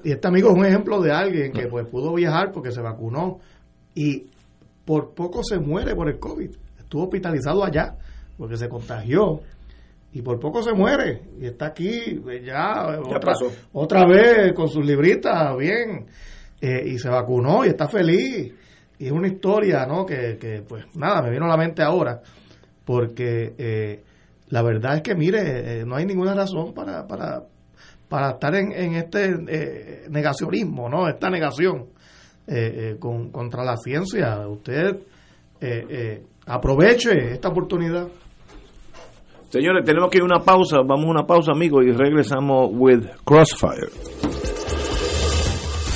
este, amigo es un ejemplo de alguien que pues pudo viajar porque se vacunó. Y por poco se muere por el COVID. Estuvo hospitalizado allá porque se contagió. Y por poco se muere. Y está aquí pues, ya, otra, otra vez con sus libritas bien. Eh, y se vacunó y está feliz y es una historia, ¿no? Que, que, pues nada, me vino a la mente ahora, porque eh, la verdad es que, mire, eh, no hay ninguna razón para, para, para estar en, en este eh, negacionismo, ¿no? Esta negación con, contra la ciencia. Usted aproveche esta oportunidad. Señores, tenemos que ir a una pausa, vamos a una pausa, amigos, y regresamos with Crossfire.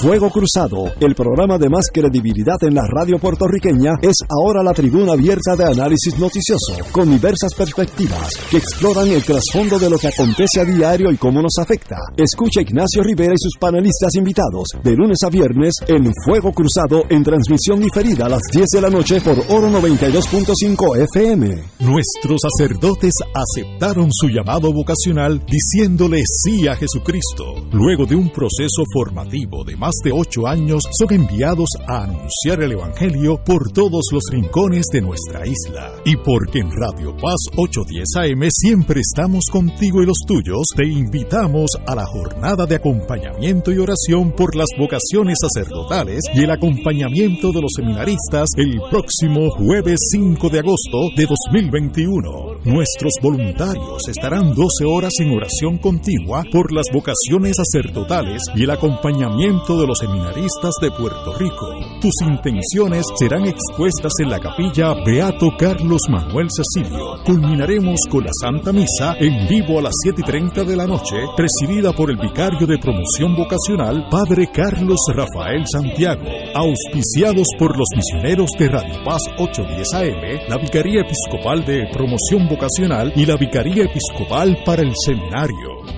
Fuego Cruzado, el programa de más credibilidad en la radio puertorriqueña, es ahora la tribuna abierta de análisis noticioso, con diversas perspectivas que exploran el trasfondo de lo que acontece a diario y cómo nos afecta. Escucha Ignacio Rivera y sus panelistas invitados de lunes a viernes en Fuego Cruzado en transmisión diferida a las 10 de la noche por Oro 92.5 FM. Nuestros sacerdotes aceptaron su llamado vocacional diciéndole sí a Jesucristo. Luego de un proceso formativo de más de ocho años, son enviados a anunciar el Evangelio por todos los rincones de nuestra isla. Y porque en Radio Paz 810 AM siempre estamos contigo y los tuyos, te invitamos a la jornada de acompañamiento y oración por las vocaciones sacerdotales y el acompañamiento de los seminaristas el próximo jueves 5 de agosto de 2021. Nuestros voluntarios estarán 12 horas en oración continua por las vocaciones sacerdotales y el acompañamiento de los seminaristas de Puerto Rico. Tus intenciones serán expuestas en la capilla Beato Carlos Manuel Cecilio. Culminaremos con la Santa Misa en vivo a las 7 y 30 de la noche, presidida por el vicario de promoción vocacional, Padre Carlos Rafael Santiago. Auspiciados por los misioneros de Radio Paz 810 AM, la Vicaría Episcopal de Promoción Vocacional y la Vicaría Episcopal para el Seminario.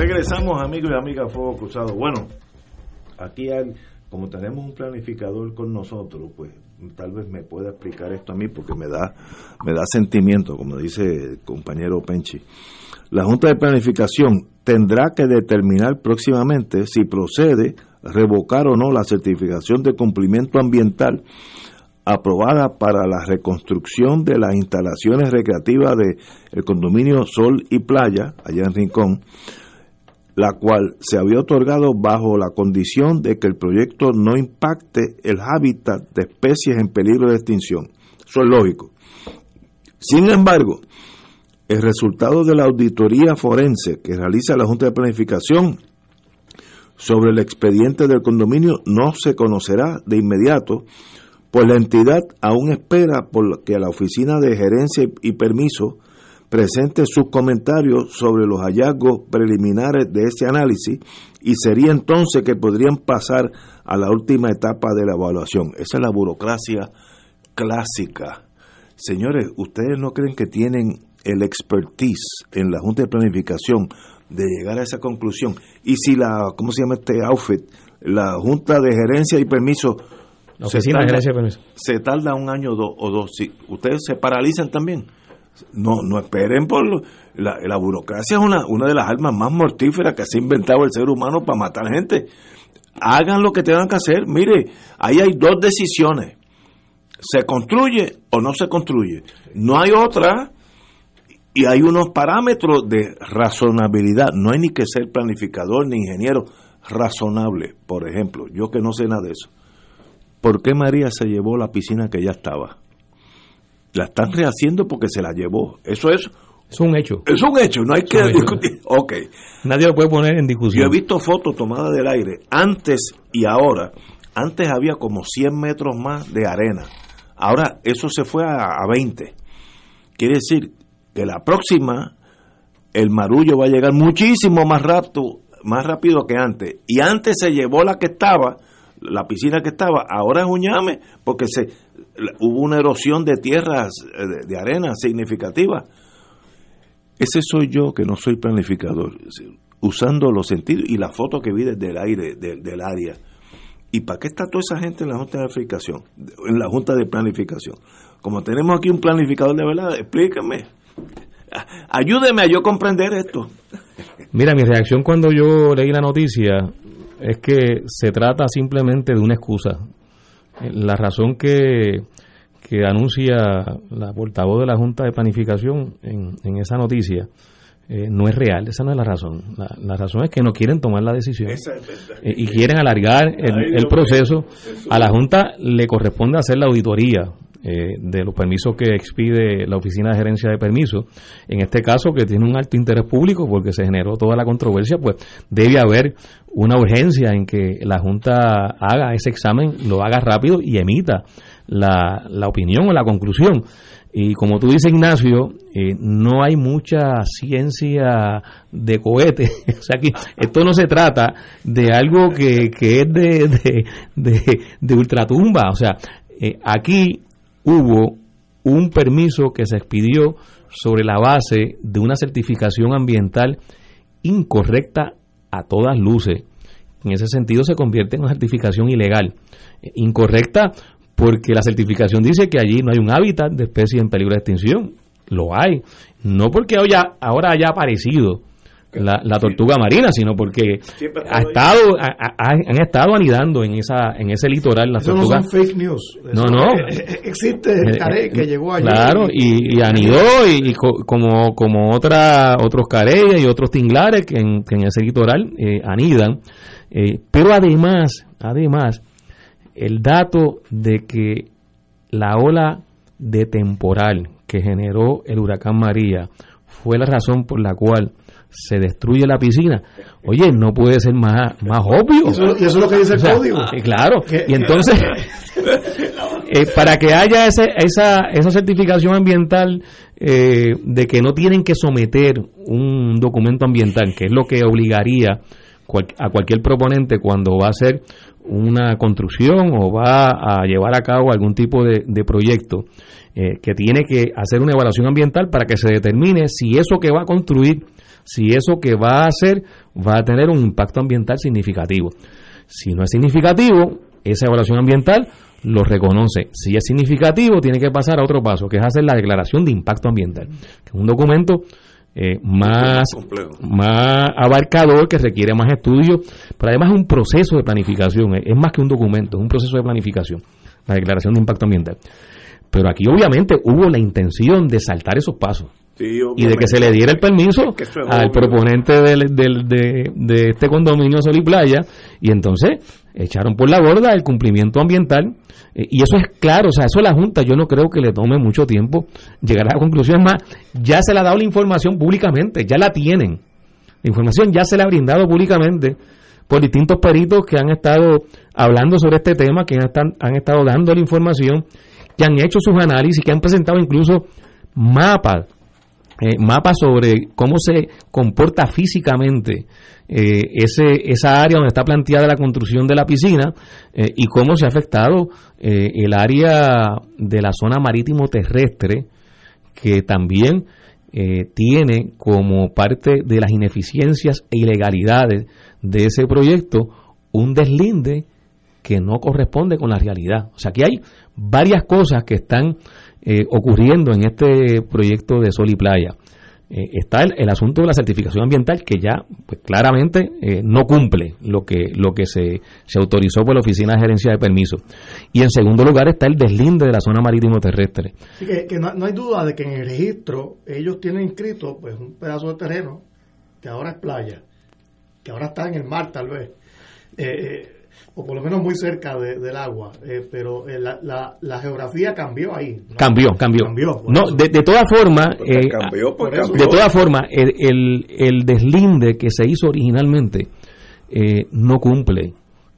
Regresamos amigos y amigas Fuego Cruzado. Bueno, aquí hay, como tenemos un planificador con nosotros, pues tal vez me pueda explicar esto a mí porque me da, me da sentimiento, como dice el compañero Penchi. La Junta de Planificación tendrá que determinar próximamente si procede revocar o no la certificación de cumplimiento ambiental aprobada para la reconstrucción de las instalaciones recreativas del el condominio Sol y Playa, allá en Rincón, la cual se había otorgado bajo la condición de que el proyecto no impacte el hábitat de especies en peligro de extinción. Eso es lógico. Sin embargo, el resultado de la auditoría forense que realiza la Junta de Planificación sobre el expediente del condominio no se conocerá de inmediato, pues la entidad aún espera por que la Oficina de Gerencia y Permiso presente sus comentarios sobre los hallazgos preliminares de ese análisis y sería entonces que podrían pasar a la última etapa de la evaluación. Esa es la burocracia clásica. Señores, ¿ustedes no creen que tienen el expertise en la Junta de Planificación de llegar a esa conclusión? Y si la, ¿cómo se llama este outfit? La Junta de Gerencia y Permiso oficina tarda. Se tarda un año do, o dos. Si ustedes se paralizan también. No, no esperen por la, burocracia es una, una de las armas más mortíferas que se ha inventado el ser humano para matar gente. Hagan lo que tengan que hacer. Mire, ahí hay dos decisiones. Se construye o no se construye. No hay otra. Y hay unos parámetros de razonabilidad. No hay ni que ser planificador ni ingeniero razonable. Por ejemplo, yo que no sé nada de eso. ¿Por qué María se llevó la piscina que ya estaba? La están rehaciendo porque se la llevó. Eso es es un hecho. Es un hecho, no hay que discutir. Ok. Nadie lo puede poner en discusión. Yo he visto fotos tomadas del aire, antes y ahora. Antes había como 100 metros más de arena. Ahora eso se fue a, a 20. Quiere decir que la próxima, el marullo va a llegar muchísimo más rápido, más rápido que antes. Y antes se llevó la que estaba, la piscina que estaba, ahora es un llame, porque se, hubo una erosión de tierras, de, de arena significativa. Ese soy yo que no soy planificador, usando los sentidos y la foto que vi desde el aire, de, del área. ¿Y para qué está toda esa gente en la Junta de Planificación? En la Junta de Planificación. Como tenemos aquí un planificador de verdad, explíqueme. Ayúdeme a yo comprender esto. Mira, mi reacción cuando yo leí la noticia es que se trata simplemente de una excusa. La razón que, que anuncia la portavoz de la Junta de Planificación en, en esa noticia eh, no es real, esa no es la razón. La, la razón es que no quieren tomar la decisión eh, y quieren alargar el, el proceso. A la Junta le corresponde hacer la auditoría eh, de los permisos que expide la Oficina de Gerencia de Permisos. En este caso, que tiene un alto interés público porque se generó toda la controversia, pues debe haber una urgencia en que la Junta haga ese examen, lo haga rápido y emita la, la opinión o la conclusión. Y como tú dices, Ignacio, eh, no hay mucha ciencia de cohete. o esto no se trata de algo que, que es de, de, de, de ultratumba. O sea, eh, aquí hubo un permiso que se expidió sobre la base de una certificación ambiental incorrecta a todas luces. En ese sentido se convierte en una certificación ilegal. Eh, Incorrecta porque la certificación dice que allí no hay un hábitat de especie en peligro de extinción. Lo hay. No porque ahora, ahora haya aparecido la, la tortuga marina, sino porque ha estado, ha- ha- han estado anidando en esa en ese litoral las Eso no tortugas. son fake news. No, Eso, no. eh, eh, Existe el carey que llegó allí. Claro, y, y anidó y, y co- como, como otra, otros careyes y otros tinglares que en, que en ese litoral eh, anidan. Eh, pero además, además, el dato de que la ola de temporal que generó el huracán María fue la razón por la cual se destruye la piscina. Oye, no puede ser más, más obvio. Y eso, es lo que dice el O sea, código. eh, claro, y entonces, eh, para que haya ese, esa, esa certificación ambiental eh, de que no tienen que someter un documento ambiental, que es lo que obligaría cual- a cualquier proponente cuando va a hacer una construcción o va a llevar a cabo algún tipo de, de proyecto, eh, que tiene que hacer una evaluación ambiental para que se determine si eso que va a construir, si eso que va a hacer va a tener un impacto ambiental significativo. Si no es significativo, esa evaluación ambiental lo reconoce. Si es significativo, tiene que pasar a otro paso, que es hacer la declaración de impacto ambiental, que es un documento eh, más, más abarcador, que requiere más estudio, pero además es un proceso de planificación, es más que un documento, es un proceso de planificación, la declaración de impacto ambiental. Pero aquí obviamente hubo la intención de saltar esos pasos y de que se le diera el permiso que al proponente del, del- de, de este condominio Sol y Playa y entonces echaron por la borda el cumplimiento ambiental eh, y eso es claro, o sea, eso la Junta yo no creo que le tome mucho tiempo llegar a la conclusión, es más, ya se le ha dado la información públicamente, ya la tienen, la información ya se le ha brindado públicamente por distintos peritos que han estado hablando sobre este tema, que han, han estado dando la información, que han hecho sus análisis, que han presentado incluso mapas eh, mapas sobre cómo se comporta físicamente eh, ese, esa área donde está planteada la construcción de la piscina eh, y cómo se ha afectado eh, el área de la zona marítimo terrestre que también tiene como parte de las ineficiencias e ilegalidades de ese proyecto un deslinde que no corresponde con la realidad. O sea, que hay varias cosas que están eh, ocurriendo en este proyecto de Sol y Playa. Eh, está el, asunto de la certificación ambiental que ya pues, claramente eh, no cumple lo que lo que se, se autorizó por la Oficina de Gerencia de Permisos. Y en segundo lugar está el deslinde de la zona marítimo terrestre. Que, no, no hay duda de que en el registro ellos tienen inscrito pues un pedazo de terreno que ahora es playa, que ahora está en el mar tal vez, eh, o por lo menos muy cerca de- del agua, eh, pero eh, la, la, la geografía cambió ahí. ¿no? Cambió, cambió. Cambió, no, de, de todas formas, eh, cambió, pues de todas formas, el, el, el deslinde que se hizo originalmente eh, no cumple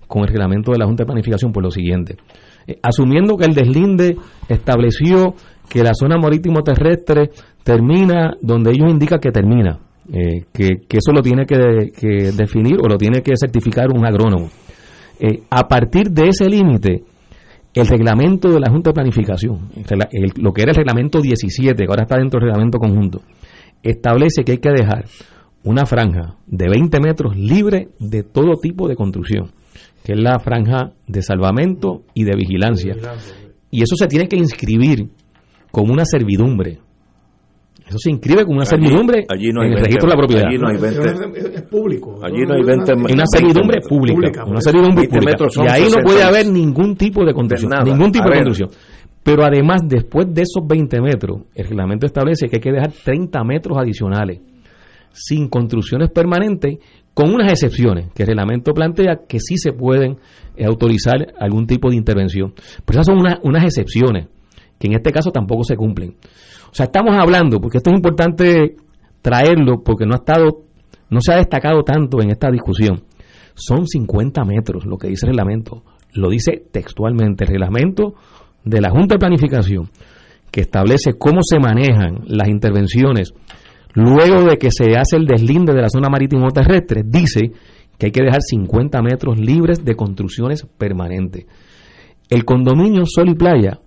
con el reglamento de la Junta de Planificación por lo siguiente. Eh, asumiendo que el deslinde estableció que la zona marítimo terrestre termina donde ellos indican que termina, eh, que, que eso lo tiene que, que definir o lo tiene que certificar un agrónomo. Eh, a partir de ese límite, el reglamento de la Junta de Planificación, el regla- el- lo que era el reglamento 17, que ahora está dentro del reglamento conjunto, establece que hay que dejar una franja de 20 metros libre de todo tipo de construcción, que es la franja de salvamento y de vigilancia. Y eso se tiene que inscribir como una servidumbre. Eso se inscribe como una Allí- servidumbre allí no hay en el 20 registro de la propiedad. allí no hay 20. Es, público. Allí no hay 20 Es una servidumbre pública, una servidumbre 20 pública. metros son Y ahí no 60. puede haber ningún tipo de construcción, nada, ningún tipo de construcción. Pero además, después de esos 20 metros, el reglamento establece que hay que dejar 30 metros adicionales sin construcciones permanentes, con unas excepciones que el reglamento plantea que sí se pueden eh, autorizar algún tipo de intervención. Pero esas son unas excepciones que en este caso tampoco se cumplen. O sea, estamos hablando, porque esto es importante traerlo, porque no ha estado, no se ha destacado tanto en esta discusión. Son 50 metros lo que dice el reglamento. Lo dice textualmente el reglamento de la Junta de Planificación, que establece cómo se manejan las intervenciones luego de que se hace el deslinde de la zona marítimo terrestre, dice que hay que dejar 50 metros libres de construcciones permanentes. El condominio Sol y Playa,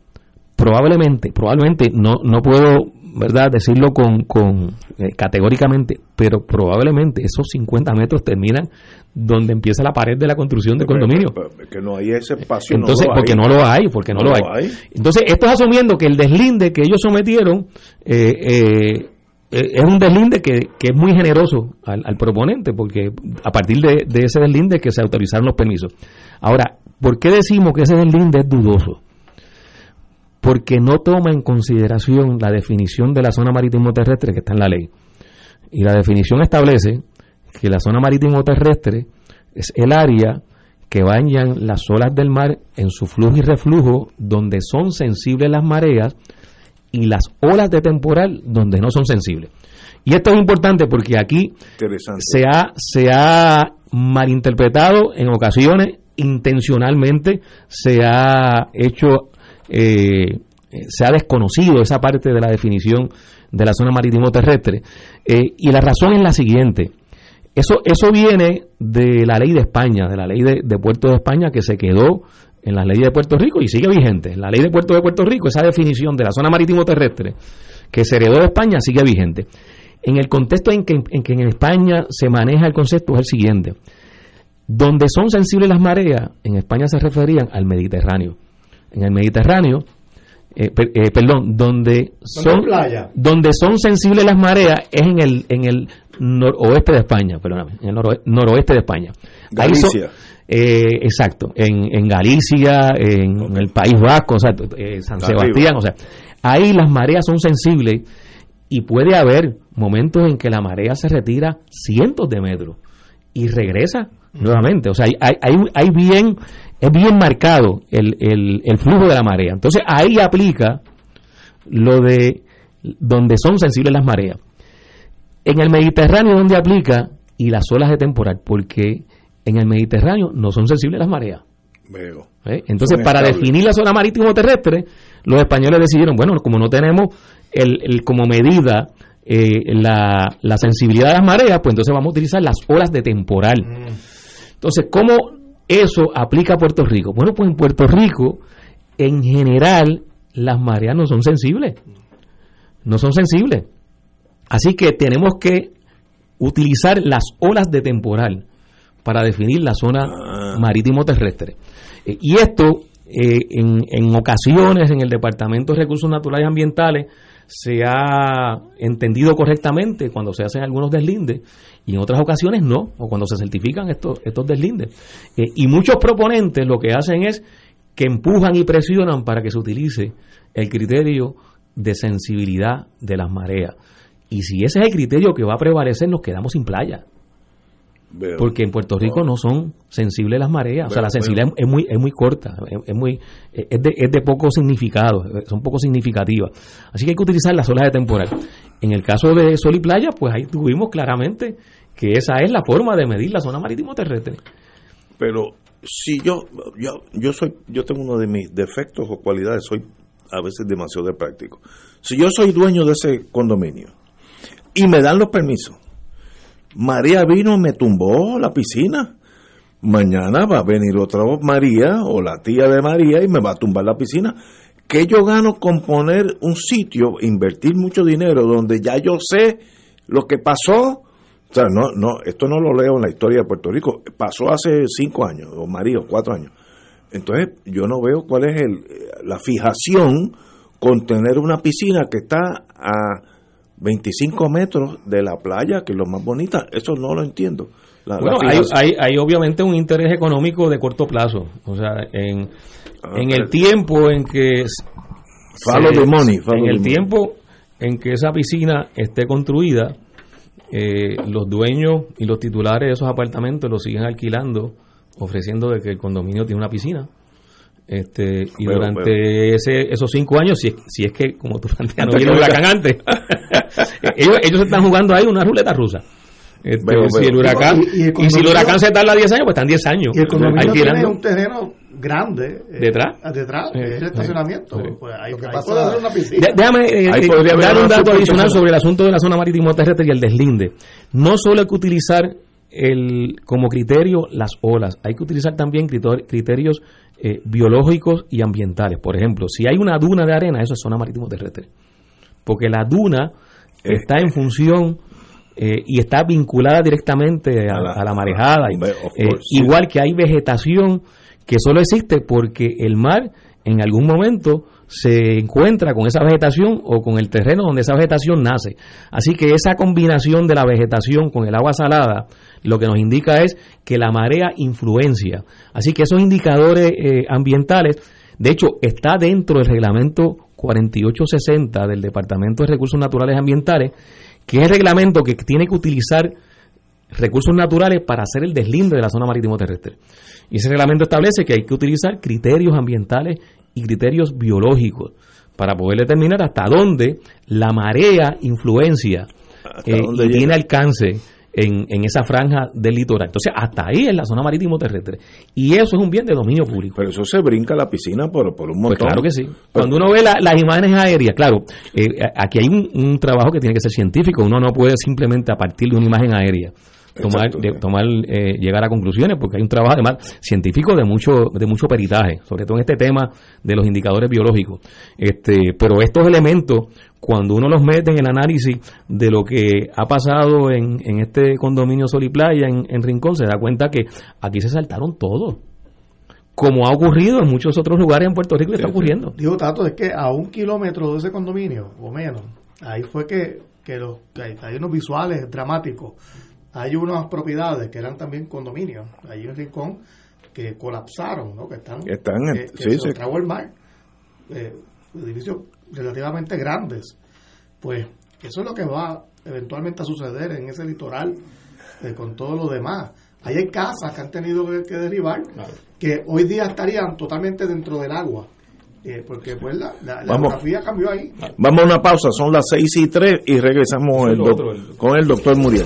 probablemente, probablemente, no, no puedo verdad decirlo con, con eh, categóricamente, pero probablemente esos 50 metros terminan donde empieza la pared de la construcción del condominio. que no hay ese espacio. Entonces, porque no lo hay, porque no, lo, hay. Entonces, esto es asumiendo que el deslinde que ellos sometieron eh, eh, es un deslinde que, que, es muy generoso al, proponente, porque a partir de, ese deslinde que se autorizaron los permisos. Ahora, ¿por qué decimos que ese deslinde es dudoso? Porque no toma en consideración la definición de la zona marítimo terrestre que está en la ley. Y la definición establece que la zona marítimo terrestre es el área que bañan las olas del mar en su flujo y reflujo donde son sensibles las mareas y las olas de temporal donde no son sensibles. Y esto es importante porque aquí se ha, se ha malinterpretado en ocasiones, intencionalmente se ha hecho, eh, se ha desconocido esa parte de la definición de la zona marítimo terrestre. Eh, y la razón es la siguiente. Eso, eso viene de la ley de España, de la ley de, Puerto de España que se quedó en la ley de Puerto Rico y sigue vigente. En la ley de Puerto de Puerto Rico, esa definición de la zona marítimo terrestre que se heredó de España sigue vigente. En el contexto en que, en que en España se maneja el concepto es el siguiente. Donde son sensibles las mareas, en España se referían al Mediterráneo. En el Mediterráneo, eh, eh, perdón, donde son, donde son sensibles las mareas es en el, en el noroeste de España, perdóname, en el noroeste de España. Galicia. Eh, exacto, en, en Galicia, en, el País Vasco, o sea, eh, San Sebastián, o sea, ahí las mareas son sensibles y puede haber momentos en que la marea se retira cientos de metros y regresa nuevamente, o sea, hay, hay, hay bien, es bien marcado el, el, el flujo de la marea, entonces ahí aplica lo de donde son sensibles las mareas. En el Mediterráneo donde aplica y las olas de temporal, porque en el Mediterráneo no son sensibles las mareas. ¿Eh? Entonces, para definir la zona marítimo terrestre, los españoles decidieron, bueno, como no tenemos el, como medida eh, la, sensibilidad de las mareas, pues entonces vamos a utilizar las olas de temporal. Mm. Entonces, ¿cómo eso aplica a Puerto Rico? Bueno, pues en Puerto Rico, en general, las mareas no son sensibles. No son sensibles. Así que tenemos que utilizar las olas de temporal para definir la zona ah. marítimo terrestre. Eh, y esto, eh, en, en ocasiones, en el Departamento de Recursos Naturales y Ambientales, se ha entendido correctamente cuando se hacen algunos deslindes y en otras ocasiones no, o cuando se certifican estos, estos deslindes. Eh, y muchos proponentes lo que hacen es que empujan y presionan para que se utilice el criterio de sensibilidad de las mareas. Y si ese es el criterio que va a prevalecer, nos quedamos sin playa porque en Puerto Rico no son sensibles las mareas, o sea, la sensibilidad es muy es muy corta, es, muy es de, es de poco significado, son poco significativas. Así que hay que utilizar las olas de temporal. En el caso de sol y playa, pues ahí tuvimos claramente que esa es la forma de medir la zona marítimo terrestre. Pero si yo yo yo soy yo tengo uno de mis defectos o cualidades, soy a veces demasiado práctico. Si yo soy dueño de ese condominio y me dan los permisos María vino y me tumbó la piscina. Mañana va a venir otra María o la tía de María y me va a tumbar la piscina. ¿Qué yo gano con poner un sitio, invertir mucho dinero donde ya yo sé lo que pasó? O sea, no, no, esto no lo leo en la historia de Puerto Rico. Pasó hace cinco años, o María, cuatro años. Entonces, yo no veo cuál es el, la fijación con tener una piscina que está a 25 metros de la playa, que es lo más bonita, eso no lo entiendo. bueno, hay, hay, obviamente un interés económico de corto plazo, o sea, en, ah, en el tiempo en que Follow se- the money, follow en el money. tiempo en que esa piscina esté construida, eh, los dueños y los titulares de esos apartamentos los siguen alquilando, ofreciendo de que el condominio tiene una piscina. Este, y Pero, durante pero- ese, esos cinco años, si es, si es que, como tú planteas, no viene el huracán antes, ellos, ellos están jugando ahí una ruleta rusa. Este, Pero, si el huracán, Y- y el y, si el huracán se tarda 10 años, pues están 10 años Y el condominio tiene un terreno grande. eh, ¿Detrás? Detrás, Sí, es el estacionamiento. sí. Pues ahí, Lo que ahí pasa- puede haber una piscina. De- déjame eh, eh, dar un dato adicional sobre el asunto de la zona marítimo terrestre y el deslinde. No solo hay que utilizar el, como criterio las olas, hay que utilizar también criterios eh, biológicos y ambientales. Por ejemplo, si hay una duna de arena, eso es zona marítimo terrestre. Porque la duna está en función eh, y está vinculada directamente a, A la- a la marejada. Eh, igual que hay vegetación que solo existe porque el mar en algún momento se encuentra con esa vegetación o con el terreno donde esa vegetación nace. Así que esa combinación de la vegetación con el agua salada lo que nos indica es que la marea influencia. Así que esos indicadores eh, ambientales, de hecho, está dentro del reglamento 4860 del Departamento de Recursos Naturales Ambientales, que es el reglamento que tiene que utilizar recursos naturales para hacer el deslinde de la zona marítimo terrestre. Y ese reglamento establece que hay que utilizar criterios ambientales y criterios biológicos para poder determinar hasta dónde la marea influencia eh, y tiene alcance en, en esa franja del litoral. Entonces, hasta ahí es la zona marítimo terrestre. Y eso es un bien de dominio público. Pero eso se brinca la piscina por, por un Pues montón. claro que sí. Cuando uno ve la- las imágenes aéreas, claro, eh, aquí hay un, un trabajo que tiene que ser científico. Uno no puede simplemente a partir de una imagen aérea tomar, Exacto, de- sí. tomar eh, llegar a conclusiones, porque hay un trabajo además científico de mucho de mucho peritaje, sobre todo en este tema de los indicadores biológicos. Este, pero estos elementos, cuando uno los mete en el análisis de lo que ha pasado en, en este condominio Sol y Playa en, en Rincón, se da cuenta que aquí se saltaron todos como ha ocurrido en muchos otros lugares en Puerto Rico y está ocurriendo. Digo, Tato, es que a un kilómetro de ese condominio, o menos, ahí fue que, que, los, que hay, hay unos visuales dramáticos. Hay unas propiedades que eran también condominios, allí en Rincón, que colapsaron, ¿no? que están, Están en- que, que sí, se sí. el mar. Eh, edificios relativamente grandes. Pues eso es lo que va eventualmente a suceder en ese litoral eh, con todo lo demás. Ahí hay casas que han tenido que, que derribar, que hoy día estarían totalmente dentro del agua. Eh, porque pues la, la, geografía cambió ahí. Vamos a una pausa, son las 6 y 3 y regresamos el otro, el- con el doctor Muriel.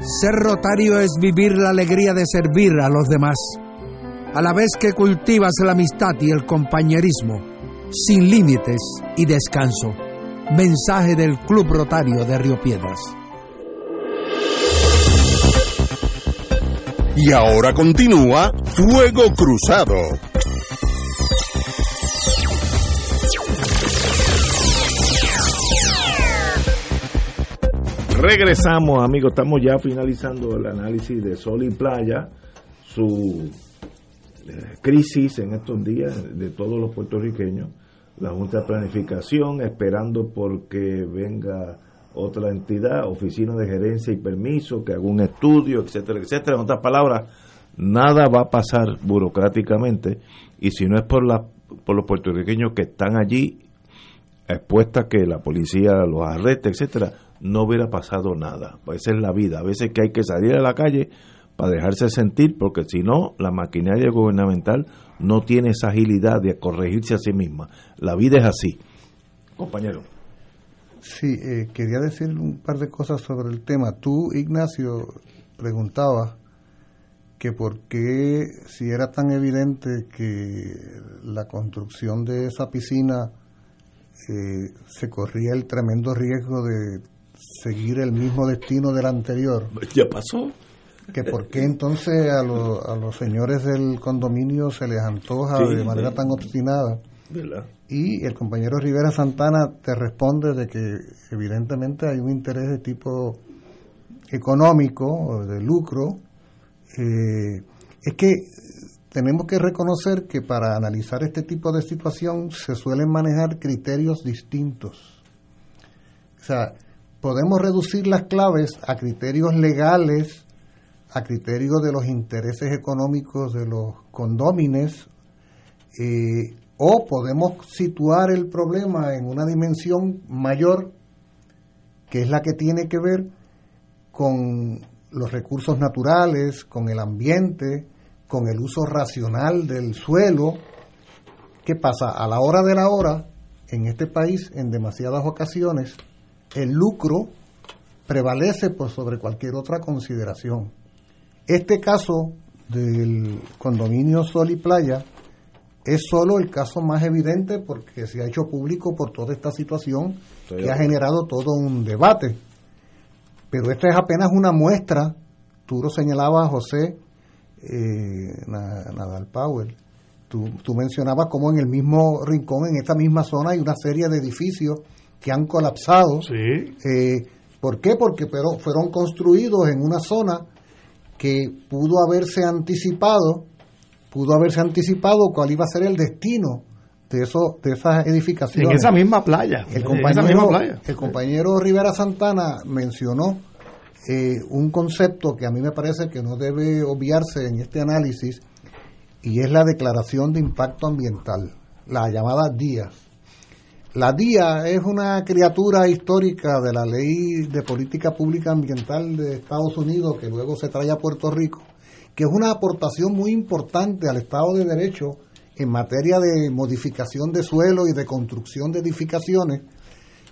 Ser rotario es vivir la alegría de servir a los demás, a la vez que cultivas la amistad y el compañerismo, sin límites y descanso. Mensaje del Club Rotario de Río Piedras. Y ahora continúa Fuego Cruzado. Regresamos, amigos. Estamos ya finalizando el análisis de Sol y Playa, su eh, crisis en estos días de todos los puertorriqueños, la Junta de Planificación, esperando porque venga otra entidad, oficina de gerencia y permiso, que haga un estudio, etcétera, etcétera. En otras palabras, nada va a pasar burocráticamente y si no es por, la, por los puertorriqueños que están allí expuestas que la policía los arreste, etcétera, no hubiera pasado nada. Pues esa es la vida. A veces que hay que salir a la calle para dejarse sentir, porque si no, la maquinaria gubernamental no tiene esa agilidad de corregirse a sí misma. La vida es así. Compañero. Sí, eh, quería decir un par de cosas sobre el tema. Tú, Ignacio, preguntabas que por qué, si era tan evidente que la construcción de esa piscina eh, se corría el tremendo riesgo de seguir el mismo destino del anterior. Ya pasó. Que por qué entonces a, los a los señores del condominio se les antoja Sí, de manera tan obstinada. ¿Verdad? Y el compañero Rivera Santana te responde de que evidentemente hay un interés de tipo económico, o de lucro. Eh, es que tenemos que reconocer que para analizar este tipo de situación se suelen manejar criterios distintos. O sea, podemos reducir las claves a criterios legales, a criterios de los intereses económicos de los condómines, eh, o podemos situar el problema en una dimensión mayor, que es la que tiene que ver con los recursos naturales, con el ambiente, con el uso racional del suelo. ¿Qué pasa? A la hora de la hora, en este país, en demasiadas ocasiones, el lucro prevalece por sobre cualquier otra consideración. Este caso del condominio Sol y Playa es solo el caso más evidente porque se ha hecho público por toda esta situación Estoy que ha generado todo un debate. Pero esta es apenas una muestra, tú lo señalabas, José eh, Na- Nadal Powell, tú, tú mencionabas cómo en el mismo rincón, en esta misma zona, hay una serie de edificios que han colapsado. Eh, ¿Por qué? Porque pero fueron construidos en una zona que pudo haberse anticipado, pudo haberse anticipado cuál iba a ser el destino de eso, de esas edificaciones. En esa misma playa. El compañero, misma playa. el compañero Rivera Santana mencionó eh, un concepto que a mí me parece que no debe obviarse en este análisis y es la declaración de impacto ambiental, la llamada DIA. La DIA es una criatura histórica de la Ley de Política Pública Ambiental de Estados Unidos que luego se trae a Puerto Rico, que es una aportación muy importante al Estado de Derecho en materia de modificación de suelo y de construcción de edificaciones,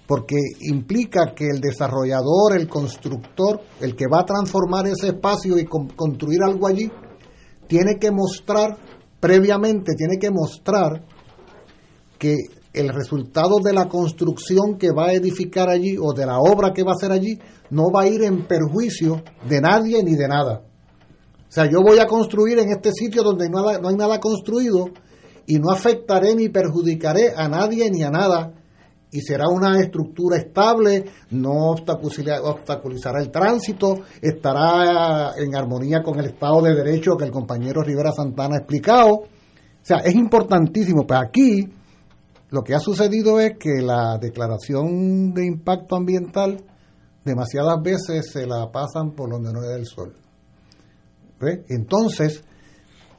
porque implica que el desarrollador, el constructor, el que va a transformar ese espacio y con- construir algo allí, tiene que mostrar previamente, tiene que mostrar que el resultado de la construcción que va a edificar allí o de la obra que va a hacer allí no va a ir en perjuicio de nadie ni de nada. O sea, yo voy a construir en este sitio donde no, hay- no hay nada construido y no afectaré ni perjudicaré a nadie ni a nada y será una estructura estable, no obstaculizará, el tránsito, estará en armonía con el Estado de Derecho que el compañero Rivera Santana ha explicado. O sea, es importantísimo. Pero aquí lo que ha sucedido es que la declaración de impacto ambiental demasiadas veces se la pasan por donde no es el sol. Entonces,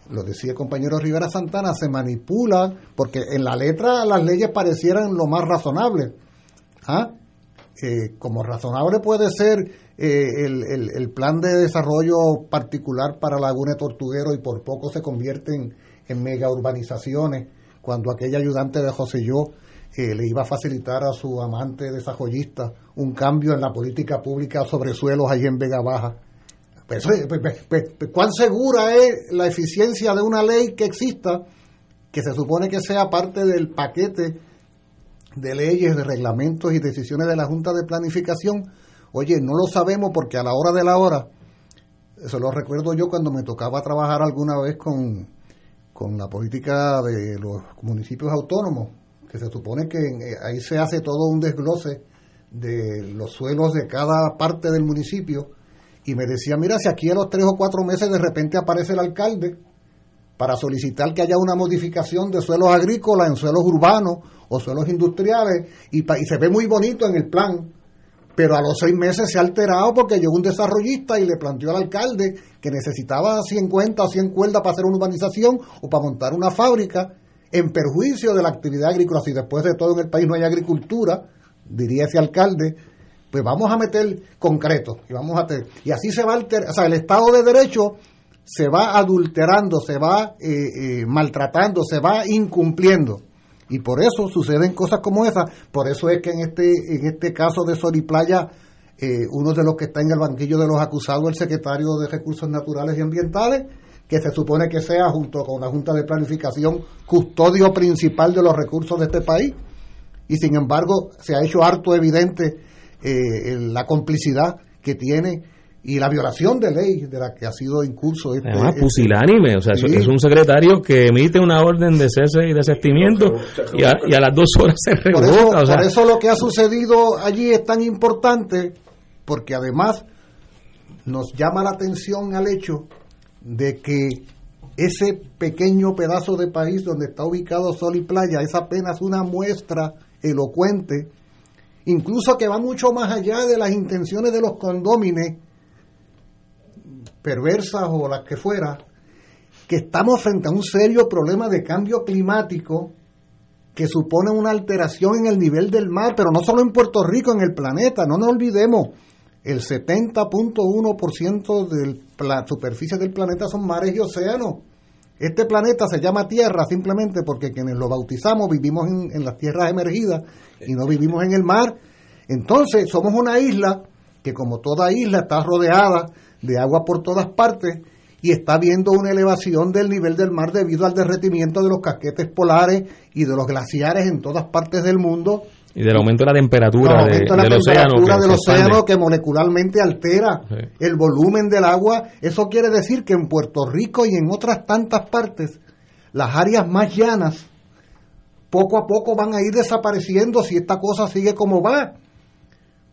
lo decía el compañero Rivera Santana, se manipula, porque en la letra las leyes parecieran lo más razonable. ¿Ah? Eh, como razonable puede ser eh, el, el- plan de desarrollo particular para Laguna Tortuguero y por poco se convierten en mega urbanizaciones, cuando aquella ayudante de José Yo eh, le iba a facilitar a su amante desarrollista un cambio en la política pública sobre suelos allí en Vega Baja. Pues, eh, pues, pues, pues, ¿Cuán segura es la eficiencia de una ley que exista, que se supone que sea parte del paquete de leyes, de reglamentos y decisiones de la Junta de Planificación? Oye, no lo sabemos porque a la hora de la hora, eso lo recuerdo yo cuando me tocaba trabajar alguna vez con, con la política de los municipios autónomos, que se supone que eh, ahí se hace todo un desglose de los suelos de cada parte del municipio y me decía, mira, si aquí a los tres o cuatro meses de repente aparece el alcalde para solicitar que haya una modificación de suelos agrícolas en suelos urbanos o suelos industriales y, y se ve muy bonito en el plan, pero a los seis meses se ha alterado porque llegó un desarrollista y le planteó al alcalde que necesitaba 50 o 100 cuerdas para hacer una urbanización o para montar una fábrica en perjuicio de la actividad agrícola. Si después de todo en el país no hay agricultura, diría ese alcalde, pues vamos a meter concreto y vamos a tener, y así se va alter, o sea, el Estado de Derecho se va adulterando, se va eh, eh, maltratando, se va incumpliendo. Y por eso suceden cosas como esas. Por eso es que en este, en este caso de Sol y Playa, eh, uno de los que está en el banquillo de los acusados, el secretario de Recursos Naturales y Ambientales, que se supone que sea, junto con la Junta de Planificación, custodio principal de los recursos de este país. Y sin embargo, se ha hecho harto evidente eh, la complicidad que tiene y la violación de ley de la que ha sido incurso este, Además, este- pusilánime, o sea, eso- Sí. es un secretario que emite una orden de cese y desestimiento y a, y a las dos horas se Por eso, revoca. o sea, por eso lo que ha sucedido allí es tan importante, porque además nos llama la atención al hecho de que ese pequeño pedazo de país donde está ubicado Sol y Playa es apenas una muestra elocuente, incluso que va mucho más allá de las intenciones de los condómines perversas o las que fuera, que estamos frente a un serio problema de cambio climático que supone una alteración en el nivel del mar, pero no solo en Puerto Rico, en el planeta, no nos olvidemos, el 70.1% de la superficie del planeta son mares y océanos. Este planeta se llama Tierra simplemente porque quienes lo bautizamos vivimos en, en las tierras emergidas y no vivimos en el mar. Entonces somos una isla que como toda isla está rodeada de agua por todas partes y está viendo una elevación del nivel del mar debido al derretimiento de los casquetes polares y de los glaciares en todas partes del mundo y del aumento de la temperatura de- de la del temperatura del océano que molecularmente altera el volumen del agua. Eso quiere decir que en Puerto Rico y en otras tantas partes, las áreas más llanas poco a poco van a ir desapareciendo si esta cosa sigue como va.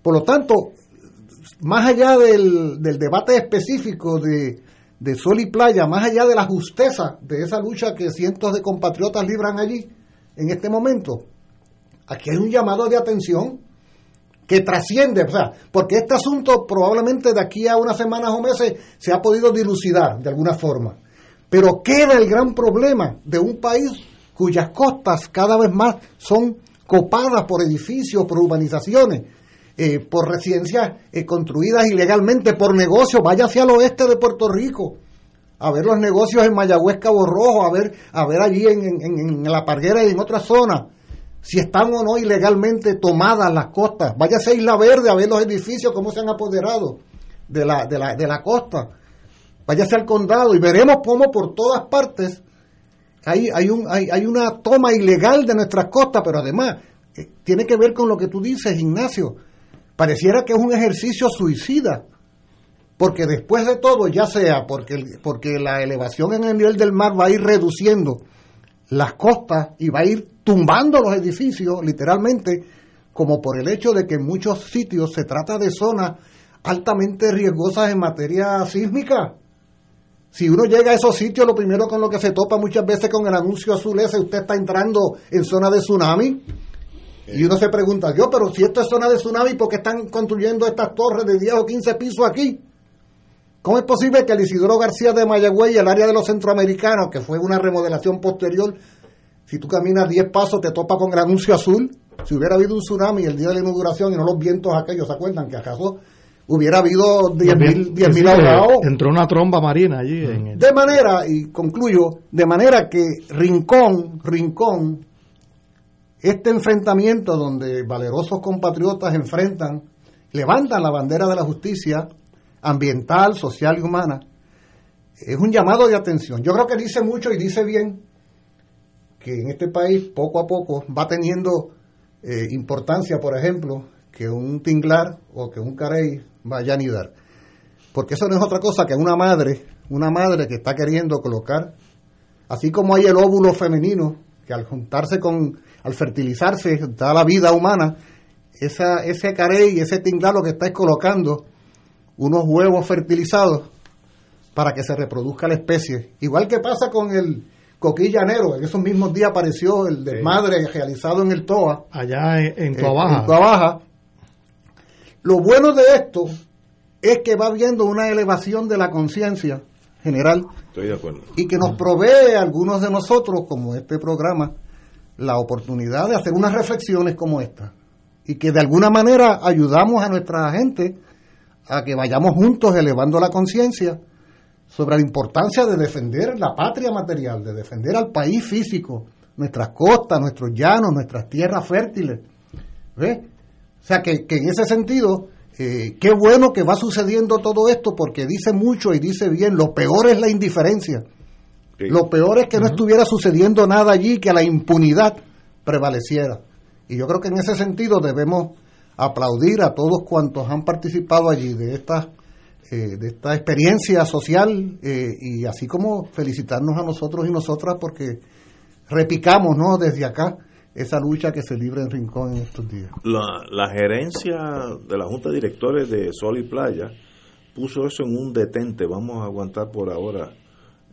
Por lo tanto, más allá del, del debate específico de, de sol y playa, más allá de la justeza de esa lucha que cientos de compatriotas libran allí en este momento, aquí hay un llamado de atención que trasciende, o sea, porque este asunto probablemente de aquí a unas semanas o meses se ha podido dilucidar de alguna forma. Pero queda el gran problema de un país cuyas costas cada vez más son copadas por edificios, por urbanizaciones, eh, por residencias eh, construidas ilegalmente, por negocios. Vaya hacia el oeste de Puerto Rico a ver los negocios en Mayagüez, Cabo Rojo, a ver, a ver allí en, en- en- La Parguera y en otras zonas si están o no ilegalmente tomadas las costas. Váyase a Isla Verde a ver los edificios, cómo se han apoderado de la, de la, de la costa. Váyase al condado y veremos cómo por todas partes hay, hay, un, hay, hay una toma ilegal de nuestras costas, pero además eh, tiene que ver con lo que tú dices, Ignacio. Pareciera que es un ejercicio suicida, porque después de todo, ya sea porque, porque la elevación en el nivel del mar va a ir reduciendo las costas y va a ir tumbando los edificios, literalmente, como por el hecho de que en muchos sitios se trata de zonas altamente riesgosas en materia sísmica. Si uno llega a esos sitios, lo primero con lo que se topa muchas veces con el anuncio azul ese, usted está entrando en zona de tsunami. Y uno se pregunta, yo, pero si esto es zona de tsunami, ¿por qué están construyendo estas torres de 10 o 15 pisos aquí? ¿Cómo es posible que el Isidoro García de Mayagüey y el área de los centroamericanos, que fue una remodelación posterior, si tú caminas 10 pasos te topa con el anuncio azul? Si hubiera habido un tsunami el día de la inauguración y no los vientos aquellos, ¿se acuerdan? Que acaso hubiera habido 10 mil ahogados. Entró una tromba marina allí. En el- De manera, y concluyo, de manera que Rincón, Rincón, este enfrentamiento donde valerosos compatriotas enfrentan, levantan la bandera de la justicia ambiental, social y humana, es un llamado de atención. Yo creo que dice mucho y dice bien que en este país poco a poco va teniendo eh, importancia, por ejemplo, que un tinglar o que un carey vaya a anidar. Porque eso no es otra cosa que una madre, una madre que está queriendo colocar, así como hay el óvulo femenino, que al juntarse con, al fertilizarse, da la vida humana, esa, ese carey, ese tinglar lo que está es colocando unos huevos fertilizados para que se reproduzca la especie. Igual que pasa con el coquillanero, en esos mismos días apareció el desmadre realizado en el TOA. Allá en, en Tuabaja. Lo bueno de esto es que va habiendo una elevación de la conciencia general Estoy de acuerdo. y que nos provee a algunos de nosotros, como este programa, la oportunidad de hacer unas reflexiones como esta. Y que de alguna manera ayudamos a nuestra gente a que vayamos juntos elevando la conciencia sobre la importancia de defender la patria material, de defender al país físico, nuestras costas, nuestros llanos, nuestras tierras fértiles. ¿Ve? O sea que, que en ese sentido, eh, qué bueno que va sucediendo todo esto porque dice mucho y dice bien, lo peor es la indiferencia. Lo peor es que no estuviera sucediendo nada allí, que la impunidad prevaleciera. Y yo creo que en ese sentido debemos aplaudir a todos cuantos han participado allí de esta, eh, de esta experiencia social eh, y así como felicitarnos a nosotros y nosotras porque repicamos ¿no? desde acá esa lucha que se libra en Rincón en estos días. La, la gerencia de la Junta de Directores de Sol y Playa puso eso en un detente. Vamos a aguantar por ahora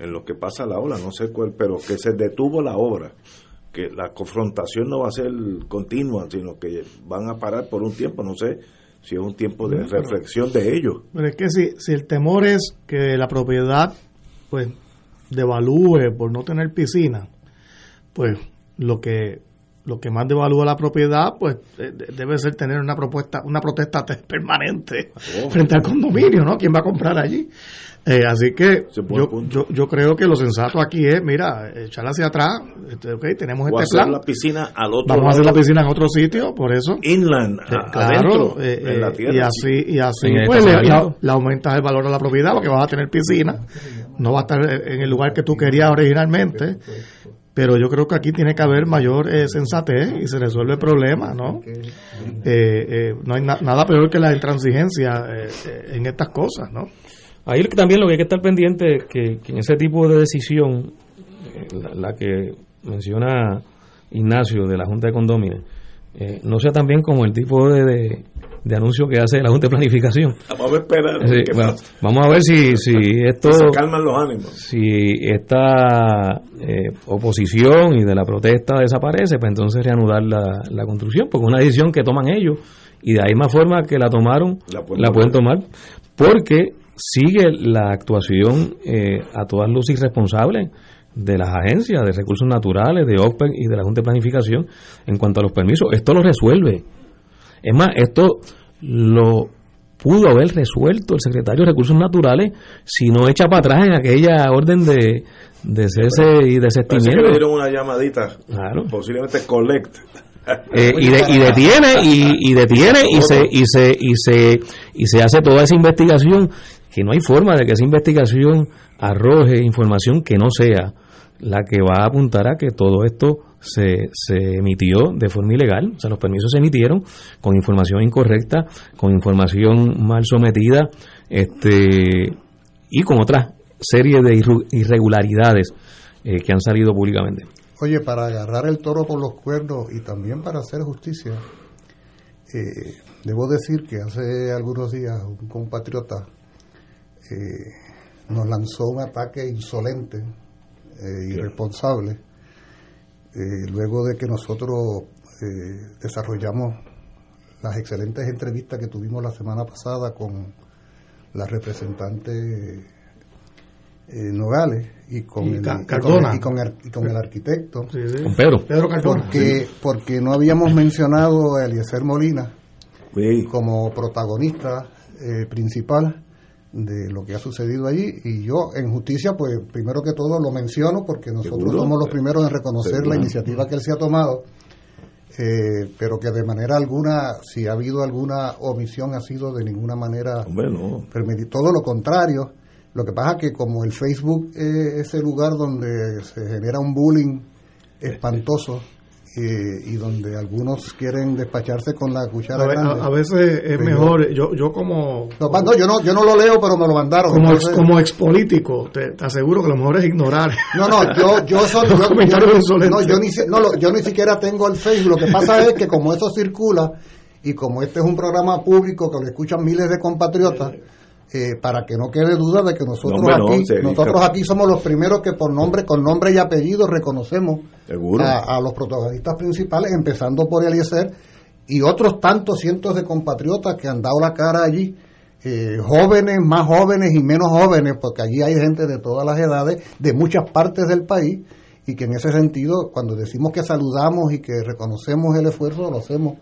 en lo que pasa la obra, no sé cuál, pero que se detuvo la obra. Que la confrontación no va a ser continua, sino que van a parar por un tiempo. No sé si es un tiempo de reflexión de ellos. Pero es que si, si el temor es que la propiedad pues devalúe por no tener piscina, pues lo que lo que más devalúa la propiedad pues de- debe ser tener una propuesta una protesta te- permanente Oh. frente al condominio, ¿no? ¿Quién va a comprar allí? Eh, así que yo, yo, yo creo que lo sensato aquí es, mira, echar hacia atrás, este, ok, tenemos O este hacer plan, la piscina al otro vamos a hacer la piscina en otro sitio, por eso. inland, Eh, a- claro, adentro, eh, en la eh, tierra. y así, y así pues, le, aumentas el valor de la propiedad porque vas a tener piscina, no va a estar en el lugar que tú querías originalmente, pero yo creo que aquí tiene que haber mayor eh, sensatez y se resuelve el problema, ¿no? Eh, eh, no hay na- nada peor que la intransigencia eh, eh, en estas cosas, ¿no? Ahí también lo que hay que estar pendiente es que, que en ese tipo de decisión, eh, la, la que menciona Ignacio de la Junta de Condóminos, eh, no sea también como el tipo de, de, de anuncio que hace la Junta de Planificación. Vamos a esperar. Sí, bueno, vamos a ver si, si esto Se calman los ánimos. si esta eh, oposición y de la protesta desaparece, pues entonces reanudar la, la construcción, porque es una decisión que toman ellos y de ahí más forma que la tomaron, La la, pueden tomar, porque sigue la actuación eh, a todas luces irresponsable de las agencias de recursos naturales, de OPEC y de la Junta de Planificación en cuanto a los permisos. Esto lo resuelve. Es más, esto lo pudo haber resuelto el secretario de Recursos Naturales si no echa para atrás en aquella orden de, de cese y que le desestimiento. dieron una llamadita, Claro. posiblemente collect. Eh, y, de- y detiene y, y detiene y se y se y se y se hace toda esa investigación que no hay forma de que esa investigación arroje información que no sea la que va a apuntar a que todo esto se, se emitió de forma ilegal, o sea, los permisos se emitieron con información incorrecta, con información mal sometida, este y con otra serie de irregularidades eh, que han salido públicamente. Oye, para agarrar el toro por los cuernos y también para hacer justicia, eh, debo decir que hace algunos días un compatriota eh, nos lanzó un ataque insolente, eh, irresponsable, eh, luego de que nosotros eh, desarrollamos las excelentes entrevistas que tuvimos la semana pasada con la representante eh, Nogales y con, Y el, y con el- y con el- y con el arquitecto. Con Pedro. Pedro Cardona. Porque, porque no habíamos mencionado a Eliezer Molina como protagonista eh, principal de lo que ha sucedido allí y yo en justicia pues primero que todo lo menciono porque nosotros Seguro. somos los primeros en reconocer Seguro. la iniciativa que él se ha tomado eh, pero que de manera alguna si ha habido alguna omisión ha sido de ninguna manera Hombre, no. permitir todo lo contrario lo que pasa que como el Facebook es ese lugar donde se genera un bullying espantoso eh, y donde algunos quieren despacharse con la cuchara A, ve- grande a- a veces es mejor, yo, yo como, no, no, yo no yo no lo leo pero me lo mandaron como, ex, como expolítico, te, te aseguro que lo mejor es ignorar. No, no, yo, yo, son- yo, yo- no, yo ni, no, yo ni siquiera tengo el Facebook. Lo que pasa es que como eso circula y como este es un programa público que lo escuchan miles de compatriotas, eh, para que no quede duda de que nosotros No, hombre, no, aquí, nosotros aquí somos los primeros que por nombre, con nombre y apellido reconocemos a los protagonistas principales, empezando por Eliezer y otros tantos cientos de compatriotas que han dado la cara allí, eh, jóvenes, más jóvenes y menos jóvenes, porque allí hay gente de todas las edades, de muchas partes del país, y que en ese sentido, cuando decimos que saludamos y que reconocemos el esfuerzo, lo hacemos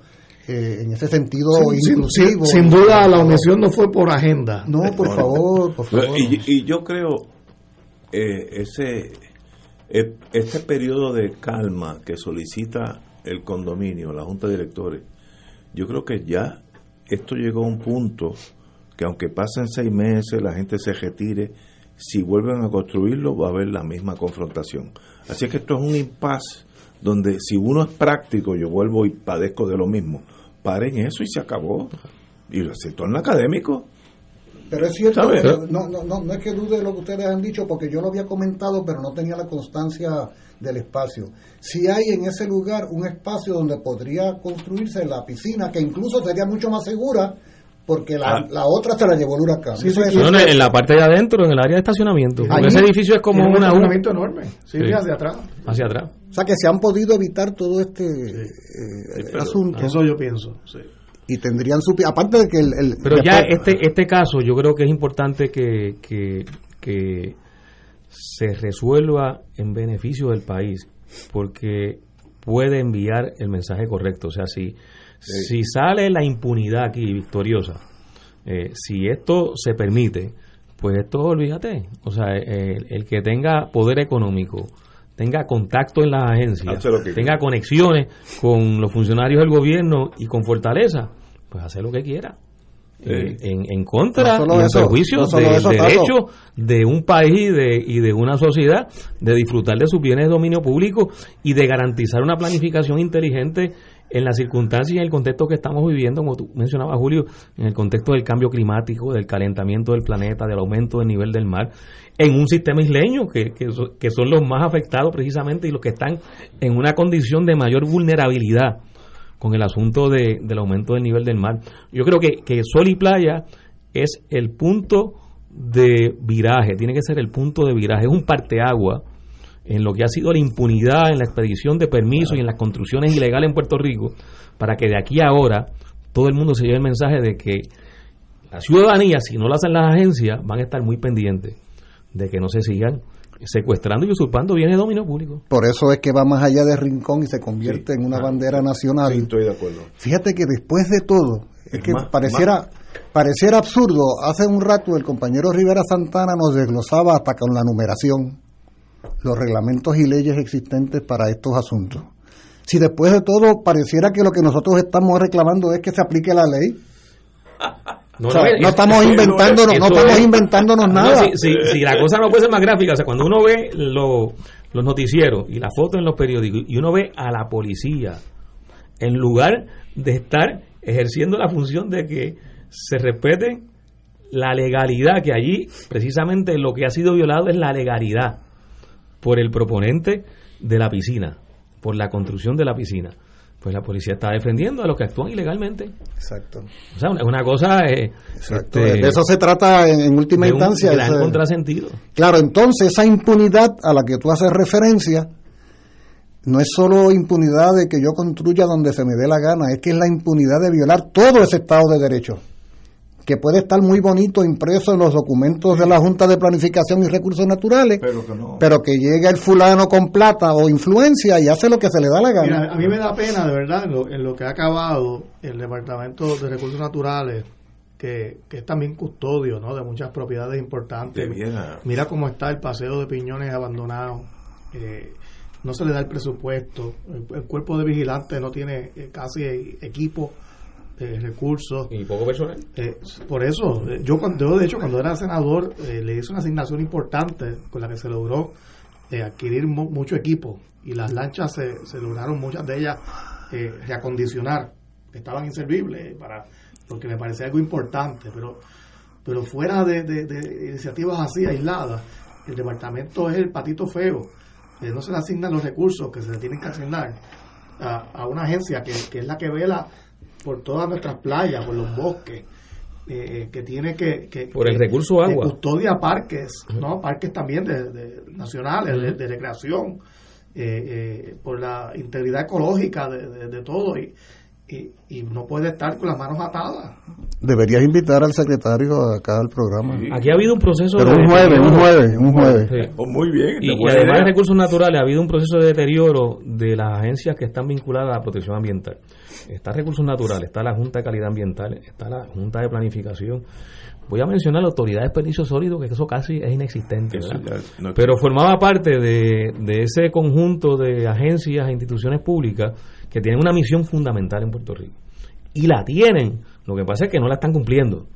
eh, en ese sentido Sin- inclusivo. sin- sin duda la omisión no fue por agenda. No, por favor, por favor. Y, y yo creo eh, ese eh, este periodo de calma que solicita el condominio, la junta de directores, yo creo que ya esto llegó a un punto que aunque pasen seis meses, la gente se retire, si vuelven a construirlo va a haber la misma confrontación. Así que esto es un impasse donde si uno es práctico, yo vuelvo y padezco de lo mismo, paren eso y se acabó. Y lo se torna académico. Pero es cierto, no, no, no, no es que dude de lo que ustedes han dicho, porque yo lo había comentado, pero no tenía la constancia del espacio. Si hay en ese lugar un espacio donde podría construirse la piscina, que incluso sería mucho más segura, porque la, Ah. la otra se la llevó el huracán. Sí, sí, es- No, no, en la parte de adentro, en el área de estacionamiento. Porque ese edificio es como un una U estacionamiento enorme. Sí, Sí. hacia atrás. hacia atrás. O sea que se han podido evitar todo este eh, asunto. Eso yo pienso. sí. Y tendrían su... Aparte de que el... el- Pero ya después- este este caso, yo creo que es importante que, que, que se resuelva en beneficio del país, porque puede enviar el mensaje correcto. O sea, si, si sale la impunidad aquí victoriosa, eh, si esto se permite, pues esto olvídate. O sea, el, el que tenga poder económico, tenga contacto en las agencias, tenga conexiones con los funcionarios del gobierno y con fortaleza, pues hace lo que quiera. Eh, en, en contra No y en eso, perjuicio no solo del eso, Tato. derecho de un país y de, y de una sociedad de disfrutar de sus bienes de dominio público y de garantizar una planificación inteligente en las circunstancias y en el contexto que estamos viviendo, como tú mencionabas, Julio, en el contexto del cambio climático, del calentamiento del planeta, del aumento del nivel del mar, en un sistema isleño que, que son los más afectados precisamente y los que están en una condición de mayor vulnerabilidad con el asunto de- del aumento del nivel del mar. Yo creo que, que Sol y Playa es el punto de viraje, tiene que ser el punto de viraje, es un parteagua en lo que ha sido la impunidad en la expedición de permisos y en las construcciones ilegales en Puerto Rico, para que de aquí a ahora todo el mundo se lleve el mensaje de que la ciudadanía, si no lo hacen las agencias, van a estar muy pendientes de que no se sigan secuestrando y usurpando bienes de dominio público. Por eso es que va más allá de Rincón y se convierte en una bandera nacional. Sí, estoy de acuerdo. Fíjate que después de todo, es Es que más- pareciera, pareciera absurdo. Hace un rato el compañero Rivera Santana nos desglosaba hasta con la numeración los reglamentos y leyes existentes para estos asuntos. Si después de todo pareciera que lo que nosotros estamos reclamando es que se aplique la ley, No, O sea, no, no eso- estamos inventándonos, no estamos es- inventándonos No, nada. si, si- si la cosa no puede ser más gráfica, o sea, cuando uno ve lo- los noticieros y la foto en los periódicos y uno ve a la policía en lugar de estar ejerciendo la función de que se respete la legalidad, que allí precisamente lo que ha sido violado es la legalidad por el proponente de la piscina, por la construcción de la piscina. Pues la policía está defendiendo a los que actúan ilegalmente. Exacto. O sea, una, una cosa eh, Exacto. este, de eso se trata en, en última de un instancia. gran ese- contrasentido. Claro, entonces esa impunidad a la que tú haces referencia no es solo impunidad de que yo construya donde se me dé la gana, es que es la impunidad de violar todo ese Estado de Derecho, que puede estar muy bonito impreso en los documentos de la Junta de Planificación y Recursos Naturales, Pero que no. pero que llega el fulano con plata o influencia y hace lo que se le da la gana. Mira, a mí me da pena, de verdad, en lo, en lo que ha acabado el Departamento de Recursos Naturales que, que es también custodio ¿no? de muchas propiedades importantes. Mira cómo está el paseo de piñones abandonado. Eh, no se le da el presupuesto. El, el cuerpo de vigilantes no tiene eh, casi equipo, eh, recursos. Y poco personal. Eh, por eso, eh, yo, cuando, yo, de hecho, cuando era senador, eh, le hice una asignación importante con la que se logró adquirir mu- mucho equipo. Y las lanchas se, se lograron, muchas de ellas, reacondicionar. Estaban inservibles para porque me parecía algo importante. Pero, pero fuera de, de- de iniciativas así, aisladas, el departamento es el patito feo. No se le asignan los recursos que se le tienen que asignar a, a una agencia que, que es la que vela por todas nuestras playas, por los bosques, eh, que tiene que, que- Por el que- recurso que agua. custodia parques, no parques también de, de- nacionales de, recreación, eh, eh, por la integridad ecológica de, de- de todo y, y, y no puede estar con las manos atadas. Deberías invitar al secretario acá al programa. Aquí ha habido un proceso Pero de un jueves, un jueves, un jueves. Sí. Oh, muy bien. Y, además de recursos naturales, ha habido un proceso de deterioro de las agencias que están vinculadas a la protección ambiental. Está recursos naturales, está la Junta de Calidad Ambiental, está la Junta de Planificación. Voy a mencionar la Autoridad de Desperdicio Sólido, que eso casi es inexistente. Pero formaba parte de, de ese conjunto de agencias e instituciones públicas que tienen una misión fundamental en Puerto Rico. Y la tienen, lo que pasa es que no la están cumpliendo.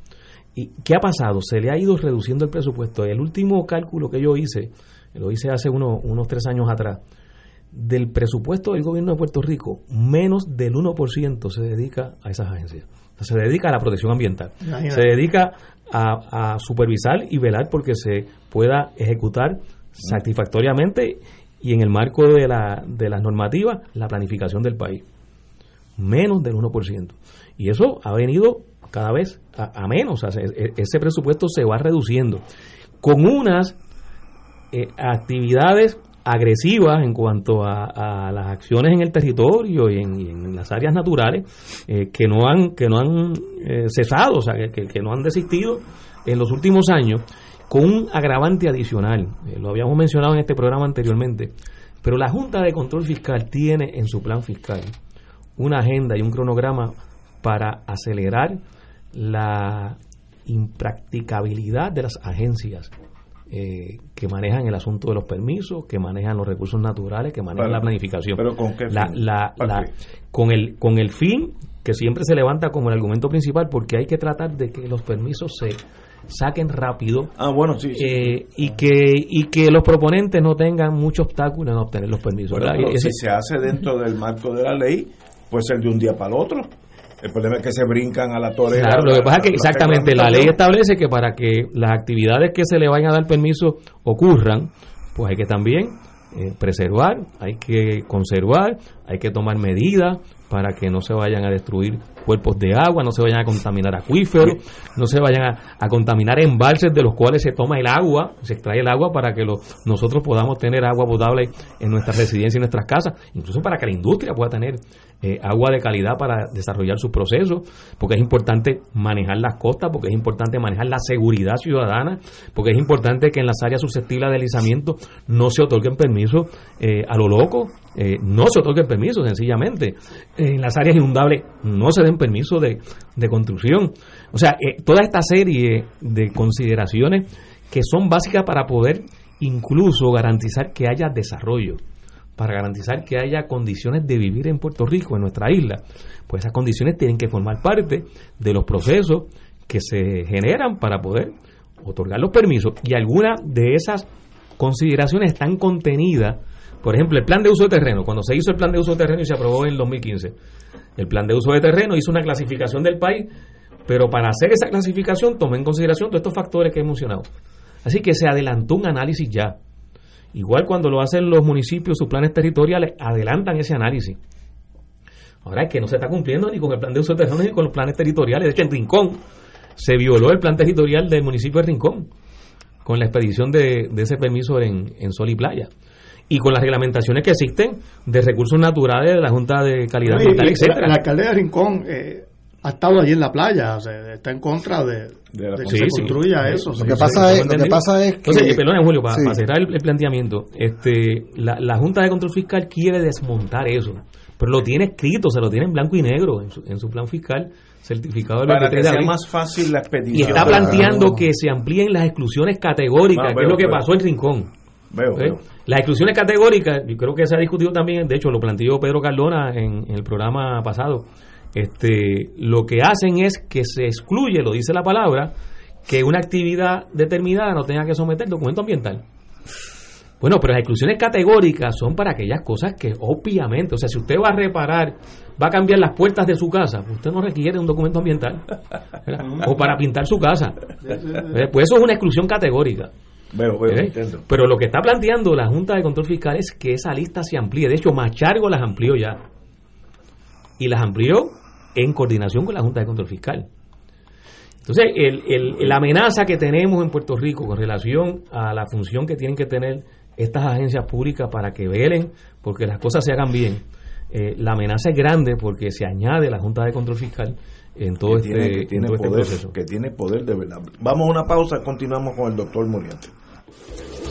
¿Y qué ha pasado? Se le ha ido reduciendo el presupuesto. El último cálculo que yo hice, lo hice hace uno- unos tres años atrás, del presupuesto del gobierno de Puerto Rico, menos del 1% se dedica a esas agencias. O sea, se dedica a la protección ambiental. Imagínate. Se dedica a, a supervisar y velar porque se pueda ejecutar satisfactoriamente y en el marco de, la, de las normativas la planificación del país. Menos del 1%. Y eso ha venido cada vez a, a menos. O sea, e- ese presupuesto se va reduciendo. Con unas eh, actividades agresivas en cuanto a, las acciones en el territorio y en, las áreas naturales eh, que no han que no han eh, cesado, o sea, que, que- que no han desistido en los últimos años, con un agravante adicional. Eh, lo habíamos mencionado en este programa anteriormente, pero la Junta de Control Fiscal tiene en su plan fiscal una agenda y un cronograma para acelerar la impracticabilidad de las agencias eh, que manejan el asunto de los permisos, que manejan los recursos naturales, que manejan Pero- la planificación. pero ¿con qué La- fin? la- ¿Para la- qué? con el con el fin que siempre se levanta como el argumento principal, porque hay que tratar de que los permisos se saquen rápido Ah, bueno, sí, sí. eh, y que y que los proponentes no tengan mucho obstáculo en obtener los permisos. Bueno, pero si se hace dentro del marco de la ley, puede ser de un día para el otro. El problema es que se brincan a la torre. Claro, lo que pasa es que exactamente la ley establece que para que las actividades que se le vayan a dar permiso ocurran, pues hay que también eh, preservar, hay que conservar, hay que tomar medidas para que no se vayan a destruir cuerpos de agua, no se vayan a contaminar acuíferos, no se vayan a, a contaminar embalses de los cuales se toma el agua, se extrae el agua para que lo- nosotros podamos tener agua potable en nuestras residencias y en nuestras casas, incluso para que la industria pueda tener eh, agua de calidad para desarrollar sus procesos, porque es importante manejar las costas, porque es importante manejar la seguridad ciudadana, porque es importante que en las áreas susceptibles de deslizamiento no se otorguen permisos eh, a lo loco, eh, no se otorguen permisos sencillamente. En las áreas inundables no se den permisos de, de construcción. O sea, eh, toda esta serie de consideraciones que son básicas para poder incluso garantizar que haya desarrollo para garantizar que haya condiciones de vivir en Puerto Rico, en nuestra isla, pues esas condiciones tienen que formar parte de los procesos que se generan para poder otorgar los permisos. Y algunas de esas consideraciones están contenidas, por ejemplo, el plan de uso de terreno. Cuando se hizo el plan de uso de terreno y se aprobó en el 2015, el plan de uso de terreno hizo una clasificación del país, pero para hacer esa clasificación tomó en consideración todos estos factores que he mencionado. Así que se adelantó un análisis ya. Igual cuando lo hacen los municipios, sus planes territoriales, adelantan ese análisis. Ahora es que no se está cumpliendo ni con el plan de uso de terreno ni con los planes territoriales. De hecho, en Rincón se violó el plan territorial del municipio de Rincón con la expedición de, ese permiso en Sol y Playa. Y con las reglamentaciones que existen de recursos naturales de la Junta de Calidad Y- Ambiental, y etcétera. El alcalde de Rincón eh, ha estado allí en la playa, o sea, está en contra de, de, que se construya eso. Lo, que pasa es, lo que pasa es que... Entonces, perdón, Julio, para, cerrar el, planteamiento, este, la, la, Junta de Control Fiscal quiere desmontar eso, pero lo tiene escrito, se lo tiene en blanco y negro en su, en su plan fiscal certificado del Para que sea más fácil la expedición. Y está planteando que se amplíen las exclusiones categóricas, que es lo que pasó en Rincón. Veo, veo. Las exclusiones categóricas, yo creo que se ha discutido también, de hecho lo planteó Pedro Cardona en, el programa pasado, este, lo que hacen es que se excluye, lo dice la palabra, que una actividad determinada no tenga que someter documento ambiental. Bueno, pero las exclusiones categóricas son para aquellas cosas que obviamente, o sea, si usted va a reparar, va a cambiar las puertas de su casa, usted no requiere un documento ambiental. o para pintar su casa. Pues eso es una exclusión categórica. Pero lo que está planteando la Junta de Control Fiscal es que esa lista se amplíe. De hecho, Machargo las amplió ya. Y las amplió en coordinación con la Junta de Control Fiscal. Entonces, el, la amenaza que tenemos en Puerto Rico con relación a la función que tienen que tener estas agencias públicas para que velen porque las cosas se hagan bien, eh, la amenaza es grande porque se añade la Junta de Control Fiscal en todo, este, que tiene este poder, Que tiene poder de verdad. Vamos a una pausa, continuamos con el doctor Muriente.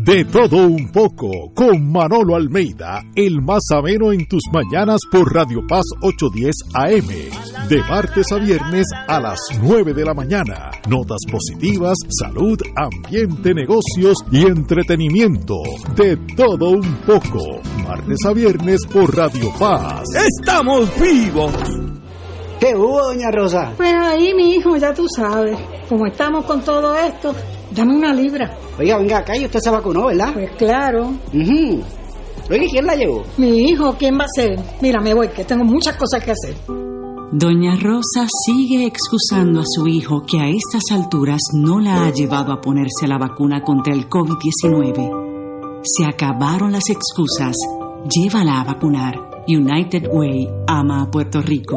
De todo un poco, con Manolo Almeida, el más ameno en tus mañanas por Radio Paz 810 AM, de martes a viernes a las 9 de la mañana. Notas positivas, salud, ambiente, negocios y entretenimiento. De todo un poco, martes a viernes por Radio Paz. ¡Estamos vivos! ¿Qué hubo, doña Rosa? Pues ahí, mi hijo, ya tú sabes. Como estamos con todo esto, dame una libra. Oiga, venga acá y usted se vacunó, ¿verdad? Pues claro. Oiga, ¿quién la llevó? Mi hijo, ¿quién va a ser? Mira, me voy, que tengo muchas cosas que hacer. Doña Rosa sigue excusando a su hijo que a estas alturas no la ha llevado a ponerse la vacuna contra el COVID-19. Se acabaron las excusas. Llévala a vacunar. United Way ama a Puerto Rico.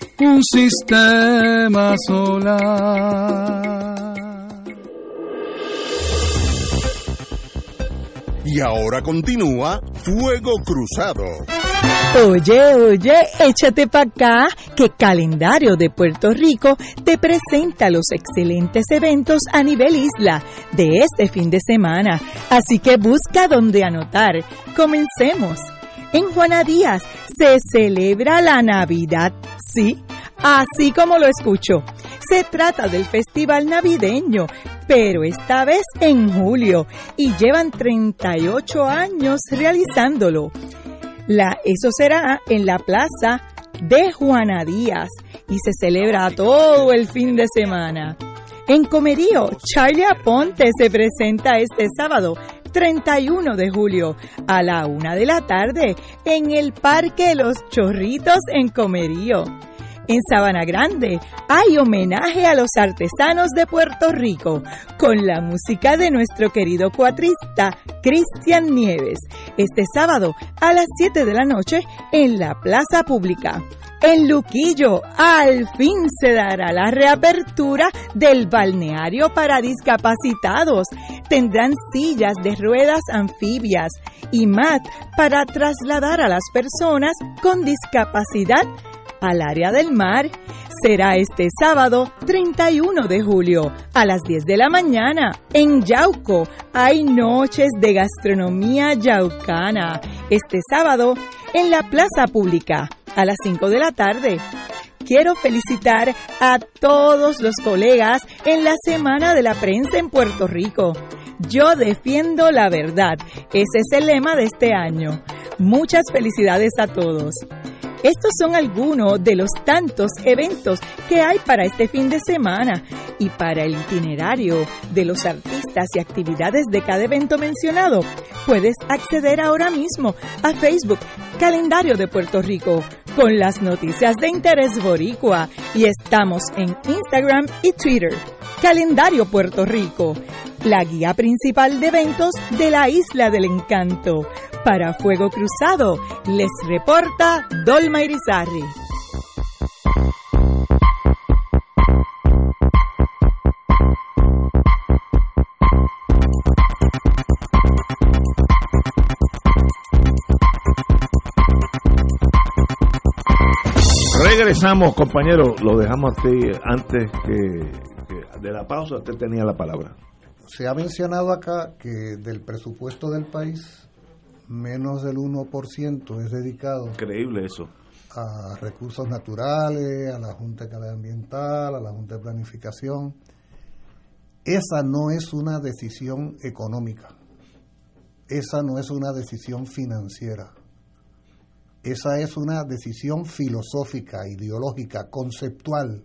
un sistema solar. Y ahora continúa Fuego Cruzado. Oye, oye, échate para acá, que Calendario de Puerto Rico te presenta los excelentes eventos a nivel isla de este fin de semana. Así que busca donde anotar. Comencemos. En Juana Díaz se celebra la Navidad, sí, así como lo escucho. Se trata del festival navideño, pero esta vez en julio, y llevan 38 años realizándolo. La, eso será en la plaza de Juana Díaz y se celebra todo el fin de semana. En Comerío, Charlie Aponte se presenta este sábado 31 de julio a la una de la tarde en el Parque Los Chorritos en Comerío. En Sabana Grande hay homenaje a los artesanos de Puerto Rico con la música de nuestro querido cuatrista Cristian Nieves este sábado a las 7 de la noche en la Plaza Pública. En Luquillo, al fin se dará la reapertura del balneario para discapacitados. Tendrán sillas de ruedas anfibias y mat para trasladar a las personas con discapacidad al área del mar. Será este sábado 31 de julio a las 10 de la mañana en Yauco. Hay noches de gastronomía yaucana. Este sábado en la plaza pública a las 5 de la tarde quiero felicitar a todos los colegas en la Semana de la Prensa en Puerto Rico. Yo defiendo la verdad. Ese es el lema de este año. Muchas felicidades a todos. Estos son algunos de los tantos eventos que hay para este fin de semana y para el itinerario de los artistas y actividades de cada evento mencionado. Puedes acceder ahora mismo a Facebook Calendario de Puerto Rico con las noticias de interés boricua y estamos en Instagram y Twitter. Calendario Puerto Rico, la guía principal de eventos de la Isla del Encanto. Para Fuego Cruzado, les reporta Dolma Irizarri. Regresamos, compañero, lo dejamos así antes que, de la pausa, usted tenía la palabra. Se ha mencionado acá que del presupuesto del país, menos del 1% es dedicado. Increíble eso. A recursos naturales, a la Junta de Calidad Ambiental, a la Junta de Planificación. Esa no es una decisión económica. Esa no es una decisión financiera. Esa es una decisión filosófica, ideológica, conceptual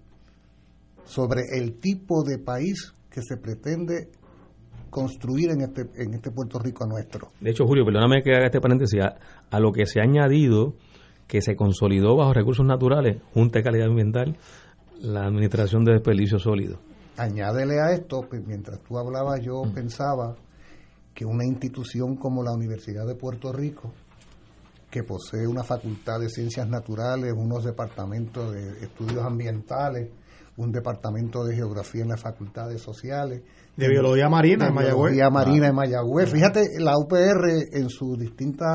sobre el tipo de país que se pretende construir en este, en este Puerto Rico nuestro. De hecho, Julio, perdóname que haga este paréntesis, a, a lo que se ha añadido que se consolidó bajo recursos naturales, Junta de Calidad Ambiental, la Administración de Desperdicios Sólidos. Añádele a esto, pues, mientras tú hablabas, yo pensaba que una institución como la Universidad de Puerto Rico, que posee una facultad de ciencias naturales, unos departamentos de estudios ambientales, un departamento de geografía en las facultades sociales. De biología marina de en Mayagüez. biología marina en Mayagüez. Fíjate, la UPR en sus distintas...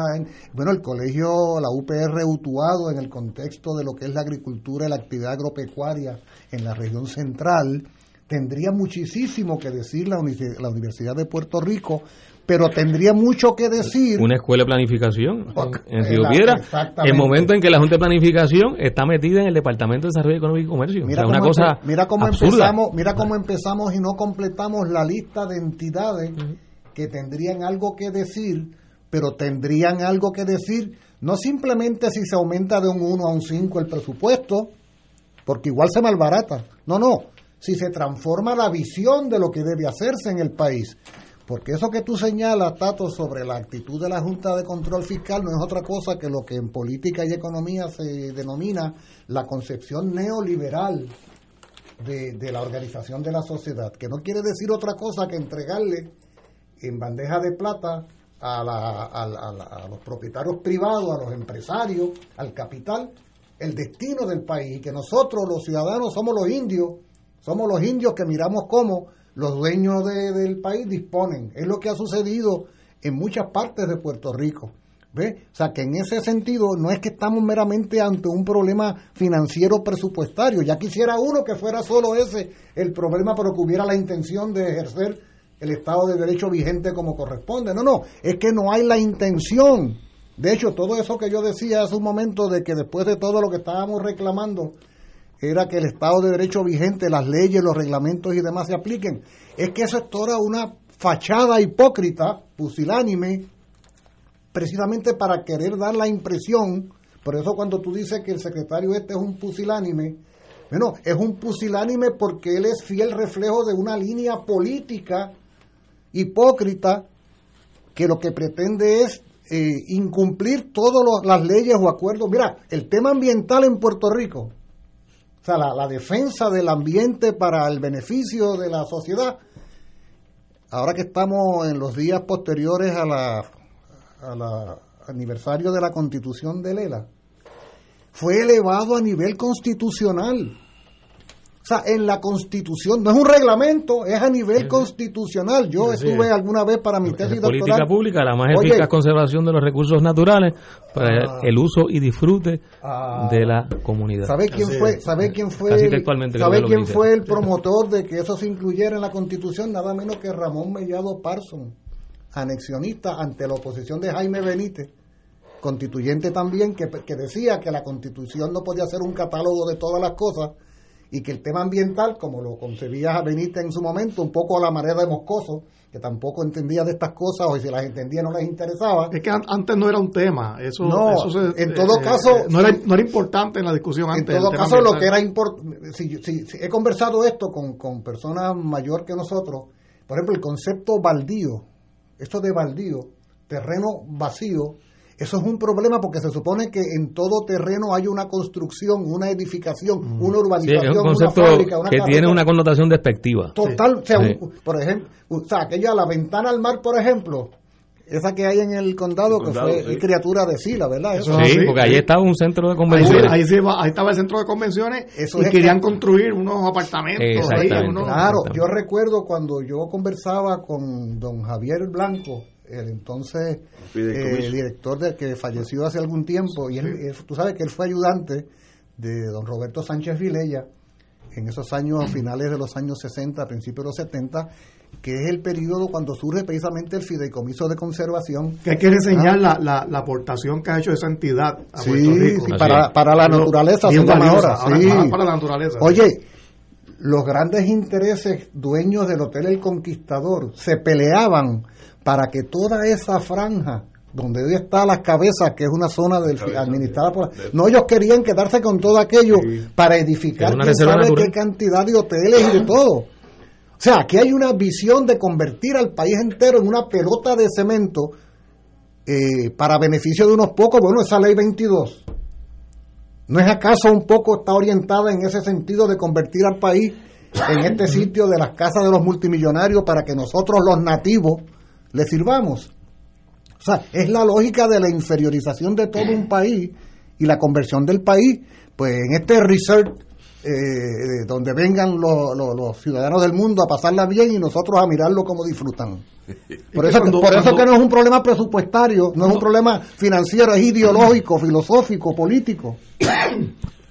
Bueno, el colegio, la UPR Utuado en el contexto de lo que es la agricultura y la actividad agropecuaria en la región central, tendría muchísimo que decir la, la Universidad de Puerto Rico pero tendría mucho que decir. Una escuela de planificación en, en Río Piedra, el momento en que la Junta de Planificación está metida en el Departamento de Desarrollo Económico y Comercio. Mira o sea, una cosa mira cómo absurda. empezamos, mira cómo empezamos y no completamos la lista de entidades que tendrían algo que decir, pero tendrían algo que decir no simplemente si se aumenta de un 1 a un 5 el presupuesto, porque igual se malbarata. No, no, si se transforma la visión de lo que debe hacerse en el país. Porque eso que tú señalas, Tato, sobre la actitud de la Junta de Control Fiscal no es otra cosa que lo que en política y economía se denomina la concepción neoliberal de, de la organización de la sociedad, que no quiere decir otra cosa que entregarle en bandeja de plata a, la, a, la, a, los propietarios privados, a los empresarios, al capital, el destino del país, y que nosotros los ciudadanos somos los indios, somos los indios que miramos cómo los dueños de, del país disponen. Es lo que ha sucedido en muchas partes de Puerto Rico. ¿Ve? O sea que en ese sentido no es que estamos meramente ante un problema financiero presupuestario. Ya quisiera uno que fuera solo ese el problema, pero que hubiera la intención de ejercer el Estado de Derecho vigente como corresponde. No, no, es que no hay la intención. De hecho, todo eso que yo decía hace un momento de que después de todo lo que estábamos reclamando, era que el Estado de Derecho vigente, las leyes, los reglamentos y demás se apliquen. Es que eso es toda una fachada hipócrita, pusilánime, precisamente para querer dar la impresión, por eso cuando tú dices que el secretario este es un pusilánime, bueno, es un pusilánime porque él es fiel reflejo de una línea política hipócrita que lo que pretende es eh, incumplir todas las leyes o acuerdos. Mira, el tema ambiental en Puerto Rico, o sea, la, la, defensa del ambiente para el beneficio de la sociedad. Ahora que estamos en los días posteriores a la, a la aniversario de la constitución de Lela, fue elevado a nivel constitucional. O sea, en la constitución, no es un reglamento, es a nivel constitucional. Yo estuve es. alguna vez para mi tesis Es política doctoral. pública, la más Oye, eficaz conservación de los recursos naturales para Ah. el uso y disfrute Ah. de la comunidad. ¿Sabe quién fue? ¿Sabe quién fue? ¿Sabe quién fue el promotor de que eso se incluyera en la Constitución? Nada menos que Ramón Mellado Parson, anexionista ante la oposición de Jaime Benítez, constituyente también, que, que decía que la Constitución no podía ser un catálogo de todas las cosas y que el tema ambiental, como lo concebía Benítez en su momento, un poco a la manera de Moscoso, que tampoco entendía de estas cosas o si las entendía no les interesaba. Es que an- antes no era un tema. Eso, No, eso se- en todo eh, caso- eh, no, era, no era importante en la discusión En antes. el todo caso, lo que era importante, si, si- si he conversado esto con, con personas mayor que nosotros, por ejemplo, el concepto baldío, esto de baldío, terreno vacío, eso es un problema porque se supone que en todo terreno hay una construcción, una edificación, una Sí, es urbanización, un una concepto fábrica, una que carretera. tiene una connotación despectiva. Total, o sea, Sí. un- por ejemplo, o sea, aquella, la ventana al mar, por ejemplo, esa que hay en el condado, El que fue sí. criatura de Sila, ¿verdad? Eso- Sí, porque ahí estaba un centro de Ahí, convenciones. ahí, va- ahí estaba el centro de convenciones Eso y es querían que- construir unos apartamentos. ahí, unos- Claro, yo recuerdo cuando yo conversaba con don Javier Blanco, el entonces eh, director de que falleció hace algún tiempo, y él, él- tú sabes que él fue ayudante de don Roberto Sánchez Vilella en esos años, finales de los años 60, principios de los 70, que es el periodo cuando surge precisamente el fideicomiso de conservación. Que hay que reseñar Ah. la, la, la aportación que ha hecho esa entidad a Sí, Puerto Rico. sí, para, para la naturaleza, bien valiosa, ahora. sí. para la naturaleza. Oye, los grandes intereses dueños del Hotel El Conquistador se peleaban para que toda esa franja donde hoy está las cabezas, que es una zona del, administrada por... No, ellos querían quedarse con todo aquello para edificar quién sabe natural. qué cantidad de hoteles y de todo. O sea, aquí hay una visión de convertir al país entero en una pelota de cemento eh, para beneficio de unos pocos. Bueno, esa ley 22 ¿No es acaso un poco está orientada en ese sentido de convertir al país en este sitio de las casas de los multimillonarios para que nosotros los nativos le sirvamos? O sea, es la lógica de la inferiorización de todo un país y la conversión del país, pues en este research eh, donde vengan los, los- los ciudadanos del mundo a pasarla bien y nosotros a mirarlo como disfrutan. Por eso, cuando- por eso cuando- que no es un problema presupuestario, no es un problema financiero, es ideológico, filosófico, político.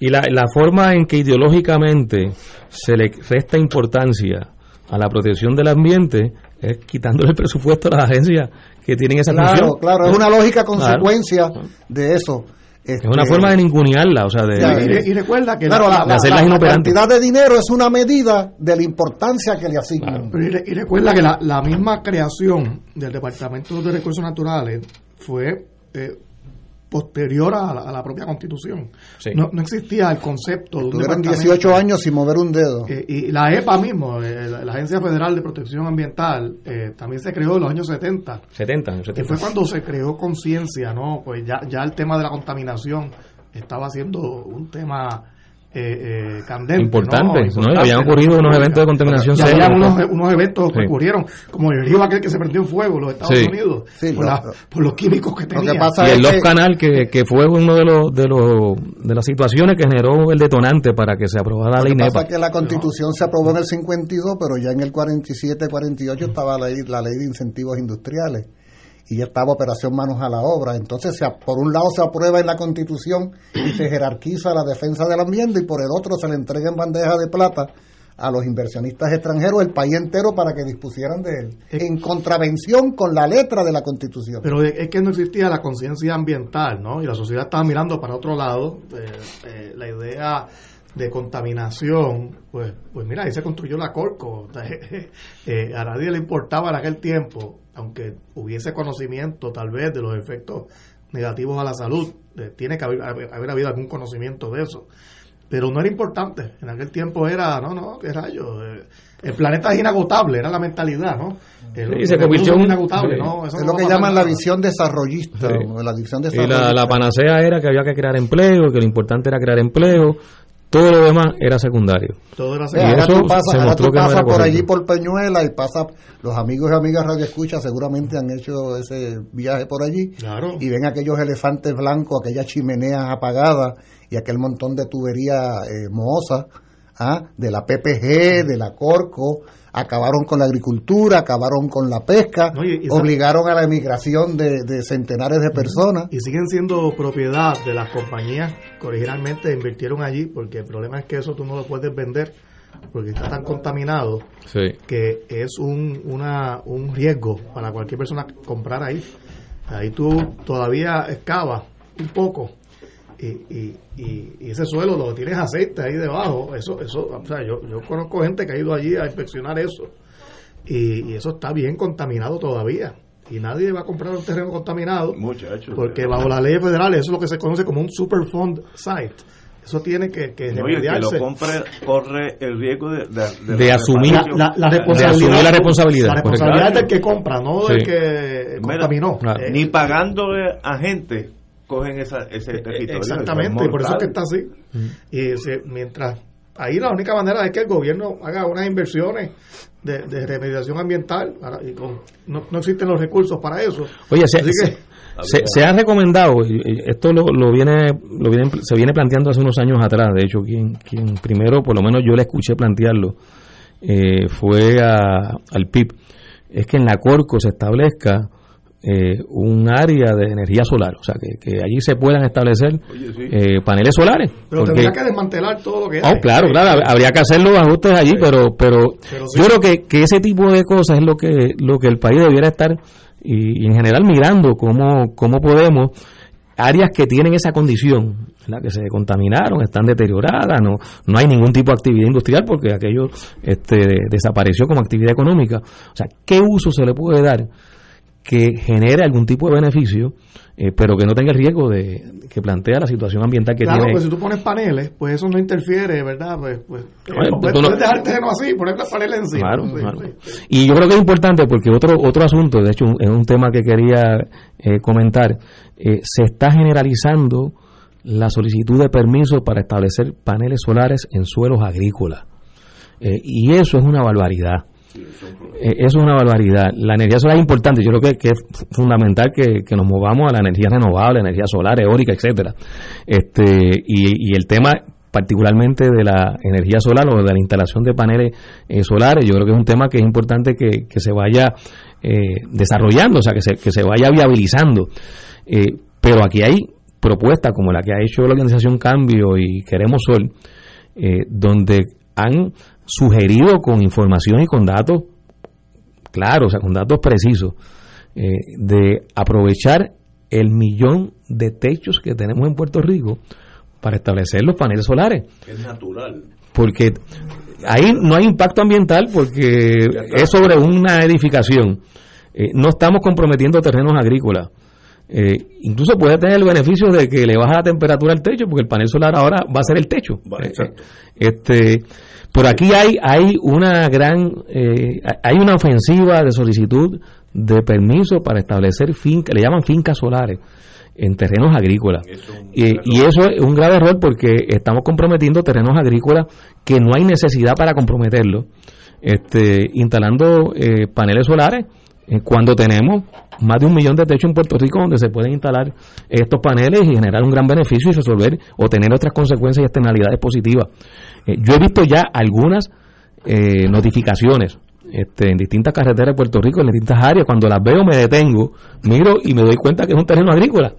Y la, la forma en que ideológicamente se le resta importancia a la protección del ambiente es quitándole el presupuesto a las agencias que tienen esa Claro, función. claro, es una lógica Claro. consecuencia de eso. Es una forma de ningunearla, o sea, de, Ya, de- y, y recuerda que Claro, la- cantidad de dinero es una medida de la importancia que le asignan. Y, re- y recuerda que la, la misma creación del Departamento de Recursos Naturales fue eh, posterior a la, a la propia Constitución. Sí. No, no existía el concepto de un Tuvieron departamento. 18 años sin mover un dedo. Eh, y la EPA mismo, eh, la, la Agencia Federal de Protección Ambiental, eh, también se creó en los años 70. 70, años Que 70. fue cuando se creó conciencia, ¿no? Pues ya, ya el tema de la contaminación estaba siendo un tema eh, eh, candente. Importante, ¿no? Importante, Habían ocurrido unos eventos de contaminación Ya habían unos, unos eventos que Sí. ocurrieron, como el río aquel que se prendió en fuego los Estados Sí. Unidos, Sí, por, lo- la- por los químicos que tenía. pasa y el Love que- Canal, que, que fue uno de los, de los de las situaciones que generó el detonante para que se aprobara la Lo ley que pasa NEPA. es que la constitución se aprobó en el 52, pero ya en el 47-48 estaba la ley, la ley de incentivos industriales y ya estaba operación manos a la obra. Entonces, se, por un lado se aprueba en la constitución y se jerarquiza la defensa del ambiente y por el otro se le entrega en bandeja de plata a los inversionistas extranjeros el país entero para que dispusieran de él, en contravención con la letra de la constitución. Pero es es que no existía la conciencia ambiental, ¿no? Y la sociedad estaba mirando para otro lado. eh, eh, la idea de contaminación, pues, pues mira, ahí se construyó la Corco. Eh, a nadie le importaba en aquel tiempo, aunque hubiese conocimiento tal vez de los efectos negativos a la salud. eh, tiene que haber, haber, haber habido algún conocimiento de eso. Pero no era importante. En aquel tiempo era, no, no, qué rayos. eh, el planeta es inagotable, era la mentalidad, ¿no? El- Sí, se convirtió en inagotable, sí. ¿no? Eso es no lo que llaman la visión desarrollista, Sí. la visión Y la, desarrollista. la panacea era que había que crear empleo, que lo importante era crear empleo, todo lo demás era secundario. Todo era Y Ve, ahora eso tú pasas, se ahora mostró tú que no era por correcto. allí por Peñuela y pasa los amigos y amigas Radio Escucha seguramente han hecho ese viaje por allí Claro. y ven aquellos elefantes blancos, aquellas chimeneas apagadas y aquel montón de tubería eh, mohosa ¿ah? de la PPG, de la Corco, acabaron con la agricultura, acabaron con la pesca, y obligaron a la emigración de, de centenares de personas. Y siguen siendo propiedad de las compañías que originalmente invirtieron allí, porque el problema es que eso tú no lo puedes vender porque está tan contaminado Sí. que es un, una, un riesgo para cualquier persona comprar ahí. Ahí tú todavía excavas un poco y, y, y, y ese suelo lo tienes aceite ahí debajo. Eso, eso, o sea, yo, yo conozco gente que ha ido allí a inspeccionar eso y, y eso está bien contaminado todavía. Y nadie va a comprar un terreno contaminado Muchachos. porque bajo la ley federal eso es lo que se conoce como un Superfund site. Eso tiene que, que No, y el que lo compre corre el riesgo de, de, De asumir- la, la de responsabilidad, asumir la responsabilidad, La responsabilidad del que compra, no del Sí. que Mira, contaminó. Eh, Ni pagándole a gente cogen esa, ese territorio. Exactamente, y por eso es que está así. Y se- mientras ahí la única manera es que el gobierno haga unas inversiones de, de remediación ambiental y con- no, no existen los recursos para eso. Oye, se, Así se, que- se- se ha recomendado, esto lo, lo viene, lo viene, se viene planteando hace unos años atrás, de hecho, quien, quien primero, por lo menos yo le escuché plantearlo, eh, fue a- al PIB, es que en la Corco se establezca eh, un área de energía solar, o sea, que, que allí se puedan establecer Oye, sí. eh, paneles solares. pero porque- tendría que desmantelar todo lo que Oh, hay. claro, claro, hab- habría que hacer los ajustes allí, pero pero, Pero sí. yo creo que, que ese tipo de cosas es lo que lo que el país debiera estar y, y en general mirando cómo, cómo podemos áreas que tienen esa condición, ¿verdad? que se contaminaron, están deterioradas, no no hay ningún tipo de actividad industrial porque aquello este desapareció como actividad económica. O sea, ¿qué uso se le puede dar que genere algún tipo de beneficio, eh, pero que no tenga el riesgo de que plantea la situación ambiental que Claro, tiene? pues si tú pones paneles, pues eso no interfiere, ¿verdad? Pues, pues puedes, tú no- puedes dejar el terreno así, poner los paneles encima. Claro, Sí, claro. sí. Y yo creo que es importante porque otro otro asunto, de hecho, es un tema que quería eh, comentar, eh, se está generalizando la solicitud de permiso para establecer paneles solares en suelos agrícolas. Eh, y eso es una barbaridad. Eh, eso es una barbaridad. La energía solar es importante. Yo creo que, es fundamental que, que nos movamos a la energía renovable, energía solar, eólica, etcétera. Este y, y el tema particularmente de la energía solar o de la instalación de paneles eh, solares, yo creo que es un tema que es importante que, que se vaya eh, desarrollando, o sea, que se, que se vaya viabilizando. Eh, pero aquí hay propuestas como la que ha hecho la organización Cambio y Queremos Sol, donde han sugerido con información y con datos claros, o sea, con datos precisos, eh, de aprovechar el millón de techos que tenemos en Puerto Rico para establecer los paneles solares. Es natural. Porque ahí no hay impacto ambiental porque es sobre una edificación. Eh, no estamos comprometiendo terrenos agrícolas. Eh, incluso puede tener el beneficio de que le baja la temperatura al techo porque el panel solar ahora va a ser el techo. Eh, este, por aquí hay hay una gran eh, hay una ofensiva de solicitud de permiso para establecer fincas, le llaman fincas solares en terrenos agrícolas. Eh, y eso es un grave error porque estamos comprometiendo terrenos agrícolas que no hay necesidad para comprometerlos, este, instalando eh, paneles solares cuando tenemos más de un millón de techos en Puerto Rico donde se pueden instalar estos paneles y generar un gran beneficio y resolver o tener otras consecuencias y externalidades positivas. Eh, yo he visto ya algunas eh, notificaciones este, en distintas carreteras de Puerto Rico, en distintas áreas. Cuando las veo me detengo, miro y me doy cuenta que es un terreno agrícola.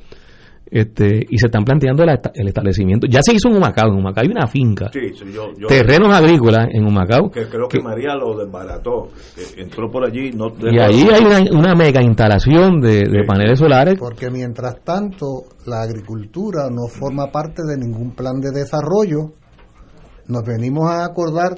Este, y se están planteando la el establecimiento. Ya se hizo en Humacao, en Humacao hay una finca. Sí, sí, yo, yo- terrenos agrícolas en Humacao. que creo que, María lo desbarató. que entró por allí. No, Y ahí hay una, una mega instalación de, de paneles solares. Porque mientras tanto la agricultura no forma parte de ningún plan de desarrollo, nos venimos a acordar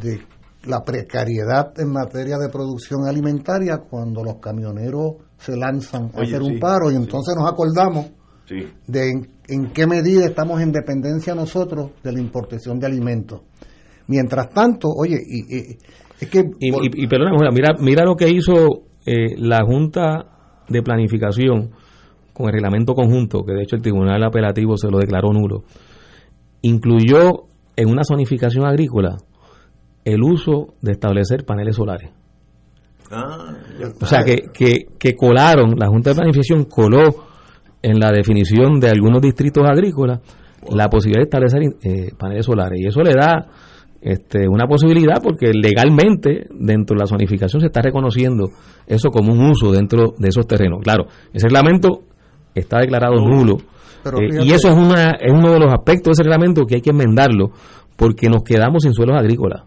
de la precariedad en materia de producción alimentaria cuando los camioneros se lanzan a Oye, hacer sí, un paro y entonces nos acordamos Sí. de en, en qué medida estamos en dependencia nosotros de la importación de alimentos. Mientras tanto, oye, y, y- es que Y, y, y perdona, Julia, mira, mira lo que hizo eh, la Junta de Planificación con el reglamento conjunto, que de hecho el Tribunal Apelativo se lo declaró nulo. Incluyó en una zonificación agrícola el uso de establecer paneles solares. Ah. O sea, que, que, que colaron, la Junta de Planificación coló en la definición de algunos distritos agrícolas la posibilidad de establecer eh, paneles solares. Y eso le da este, una posibilidad porque legalmente dentro de la zonificación se está reconociendo eso como un uso dentro de esos terrenos. Claro, ese reglamento está declarado nulo. Eh, y eso es, una, es uno de los aspectos de ese reglamento que hay que enmendarlo porque nos quedamos sin suelos agrícolas.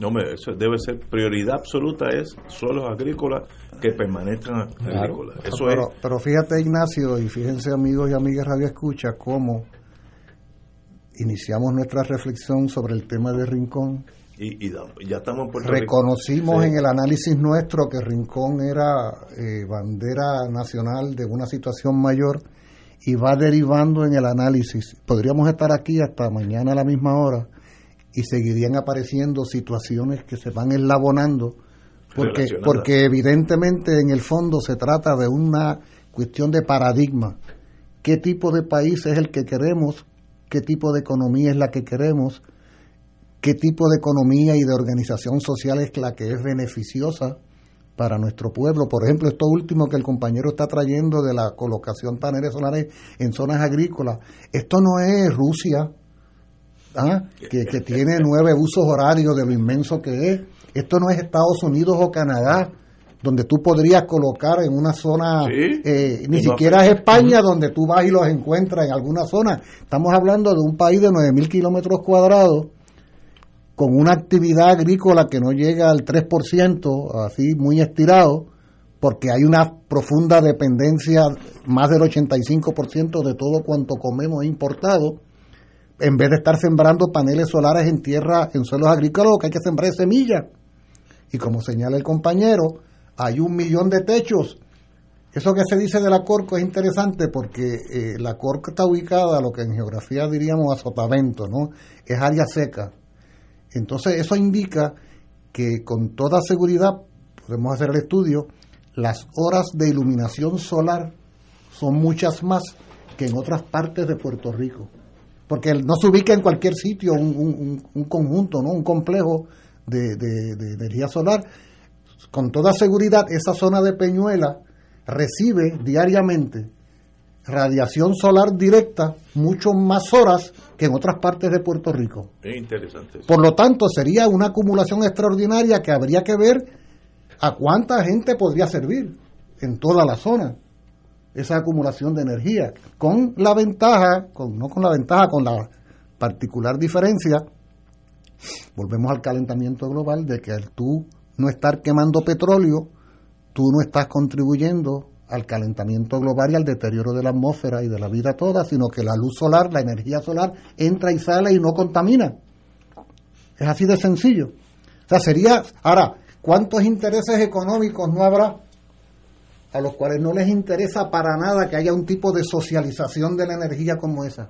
No, eso debe ser prioridad absoluta es suelos agrícolas que permanezcan agrícolas. Eso pero, pero fíjate Ignacio y fíjense amigos y amigas Radio Escucha cómo iniciamos nuestra reflexión sobre el tema de Rincón. Y, ya estamos en Reconocimos en el análisis nuestro que Rincón era eh, bandera nacional de una situación mayor y va derivando en el análisis. Podríamos estar aquí hasta mañana a la misma hora y seguirían apareciendo situaciones que se van enlabonando porque, porque evidentemente en el fondo se trata de una cuestión de paradigma. ¿Qué tipo de país es el que queremos? ¿Qué tipo de economía es la que queremos? ¿Qué tipo de economía y de organización social es la que es beneficiosa para nuestro pueblo? Por ejemplo, esto último que el compañero está trayendo de la colocación de paneles solares en zonas agrícolas. Esto no es Rusia, ¿ah? que, tiene nueve usos horarios de lo inmenso que es. Esto no es Estados Unidos o Canadá, donde tú podrías colocar en una zona, eh, ni siquiera es España, donde tú vas y los encuentras en alguna zona. Estamos hablando de un país de 9.000 kilómetros cuadrados, con una actividad agrícola que no llega al 3%, así muy estirado, porque hay una profunda dependencia, más del 85% de todo cuanto comemos importado en vez de estar sembrando paneles solares en tierra, en suelos agrícolas, que hay que sembrar es semilla. Y como señala el compañero, hay un millón de techos. Eso que se dice de la Corco es interesante porque eh, la Corco está ubicada, lo que en geografía diríamos a sotavento, ¿no? Es área seca. Entonces eso indica que con toda seguridad, podemos hacer el estudio, las horas de iluminación solar son muchas más que en otras partes de Puerto Rico porque no se ubica en cualquier sitio un, conjunto, ¿no? un complejo de, energía solar. Con toda seguridad, esa zona de Peñuela recibe diariamente radiación solar directa mucho más horas que en otras partes de Puerto Rico. Es interesante. Por lo tanto, sería una acumulación extraordinaria que habría que ver a cuánta gente podría servir en toda la zona esa acumulación de energía, con la ventaja, con, no con la ventaja, con la particular diferencia, volvemos al calentamiento global, de que al tú no estar quemando petróleo, tú no estás contribuyendo al calentamiento global y al deterioro de la atmósfera y de la vida toda, sino que la luz solar, la energía solar, entra y sale y no contamina. Es así de sencillo. O sea, sería, ahora, ¿cuántos intereses económicos no habrá a los cuales no les interesa para nada que haya un tipo de socialización de la energía como esa,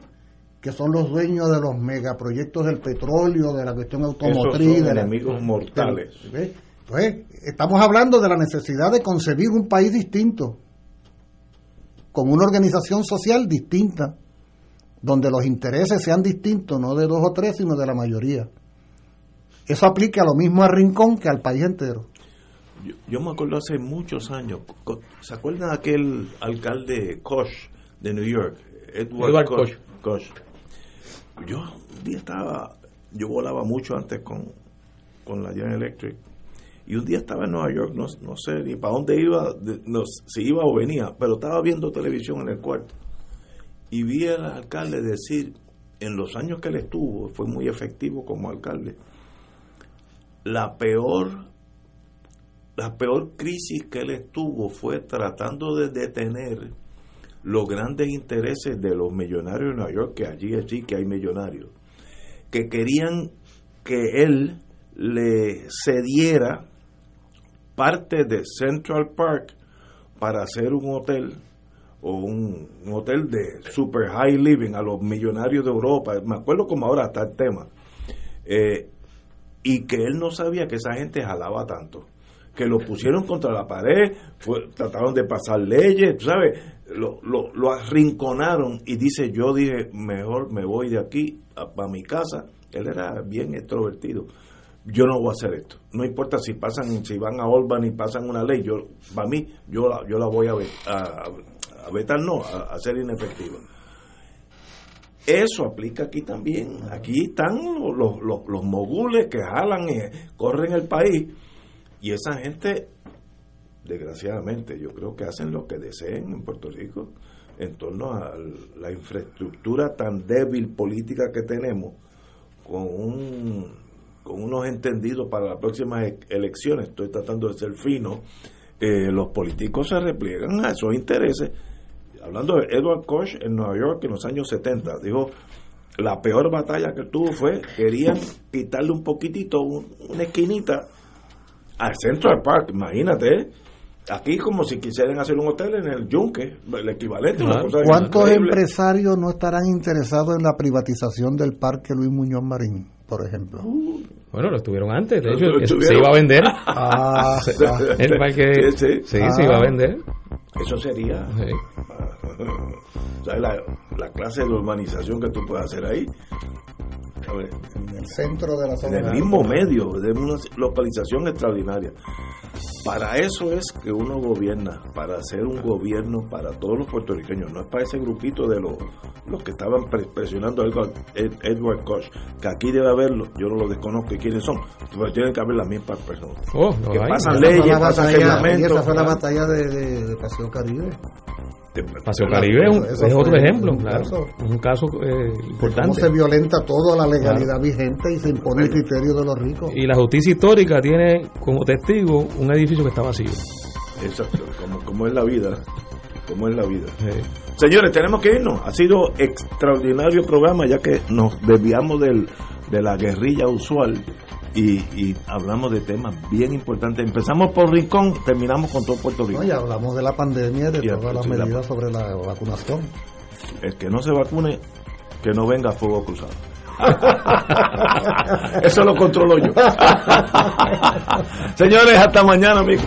que son los dueños de los megaproyectos del petróleo, de la cuestión automotriz. de enemigos mortales. Pues estamos hablando de la necesidad de concebir un país distinto, con una organización social distinta, donde los intereses sean distintos, no de dos o tres, sino de la mayoría. Eso aplica lo mismo a Rincón que al país entero. Yo, me acuerdo hace muchos años, ¿se acuerdan de aquel alcalde Koch de New York? Edward, Koch. Yo un día estaba, yo volaba mucho antes con, con la General Electric y un día estaba en Nueva York, no, no sé ni para dónde iba, no, si iba o venía, pero estaba viendo televisión en el cuarto y vi al alcalde decir, en los años que él estuvo, fue muy efectivo como alcalde, la peor la peor crisis que él estuvo fue tratando de detener los grandes intereses de los millonarios de Nueva York, que allí sí que hay millonarios, que querían que él le cediera parte de Central Park para hacer un hotel o un, hotel de super high living a los millonarios de Europa. Me acuerdo como ahora está el tema. Eh, y que él no sabía que esa gente jalaba tanto que lo pusieron contra la pared, trataron de pasar leyes, ¿sabes? Lo, arrinconaron y dice, yo dije, mejor me voy de aquí a, mi casa. Él era bien extrovertido. Yo no voy a hacer esto. No importa si pasan, si van a Olban y pasan una ley, yo, para mí, yo la, yo la voy a, a, a vetar, no, a, hacer inefectiva. Eso aplica aquí también. Aquí están los, los, los mogules que jalan y corren el país. Y esa gente, desgraciadamente, yo creo que hacen lo que deseen en Puerto Rico en torno a la infraestructura tan débil política que tenemos, con, un, con unos entendidos para las próximas e-, elecciones, estoy tratando de ser fino, eh, los políticos se repliegan a esos intereses. Hablando de Edward Koch en Nueva York en los años 70, dijo, la peor batalla que tuvo fue, querían quitarle un poquitito, una esquinita al Central Park, imagínate, aquí como si quisieran hacer un hotel en el Yunque, el equivalente. Una cosa ¿Cuántos empresarios no estarán interesados en la privatización del Parque Luis Muñoz Marín, por ejemplo? Uh, bueno, lo estuvieron antes, de hecho, se iba a vender. Ah, el parque sí, se iba a ah. vender. Eso sería la, la, clase de urbanización que tú puedes hacer ahí en el centro de la zona. En el mismo medio, de una localización extraordinaria. Para eso es que uno gobierna, para hacer un gobierno para todos los puertorriqueños, no es para ese grupito de los, los que estaban presionando a Edward Koch, que aquí debe haberlo, yo no lo desconozco quiénes son, pero tienen que haber las mismas personas. Oh, que pasan leyes, pasan reglamentos. Esa fue la batalla de, de, de Paseo Caribe. Paseo Caribe es, otro ejemplo, claro. un caso eh, importante. Cómo se violenta toda la legalidad vigente y se impone el criterio de los ricos. Y la justicia histórica tiene como testigo un edificio que está vacío. Exacto, como, es la vida. Como es la vida. Señores, tenemos que irnos. Ha sido extraordinario programa ya que nos desviamos del, de la guerrilla usual y, hablamos de temas bien importantes. Empezamos por Rincón, terminamos con todo Puerto Rico. y hablamos de la pandemia, de todas las medidas sobre la vacunación. El que no se vacune, que no venga a fuego cruzado. Eso lo controlo yo. Señores, hasta mañana, amigos.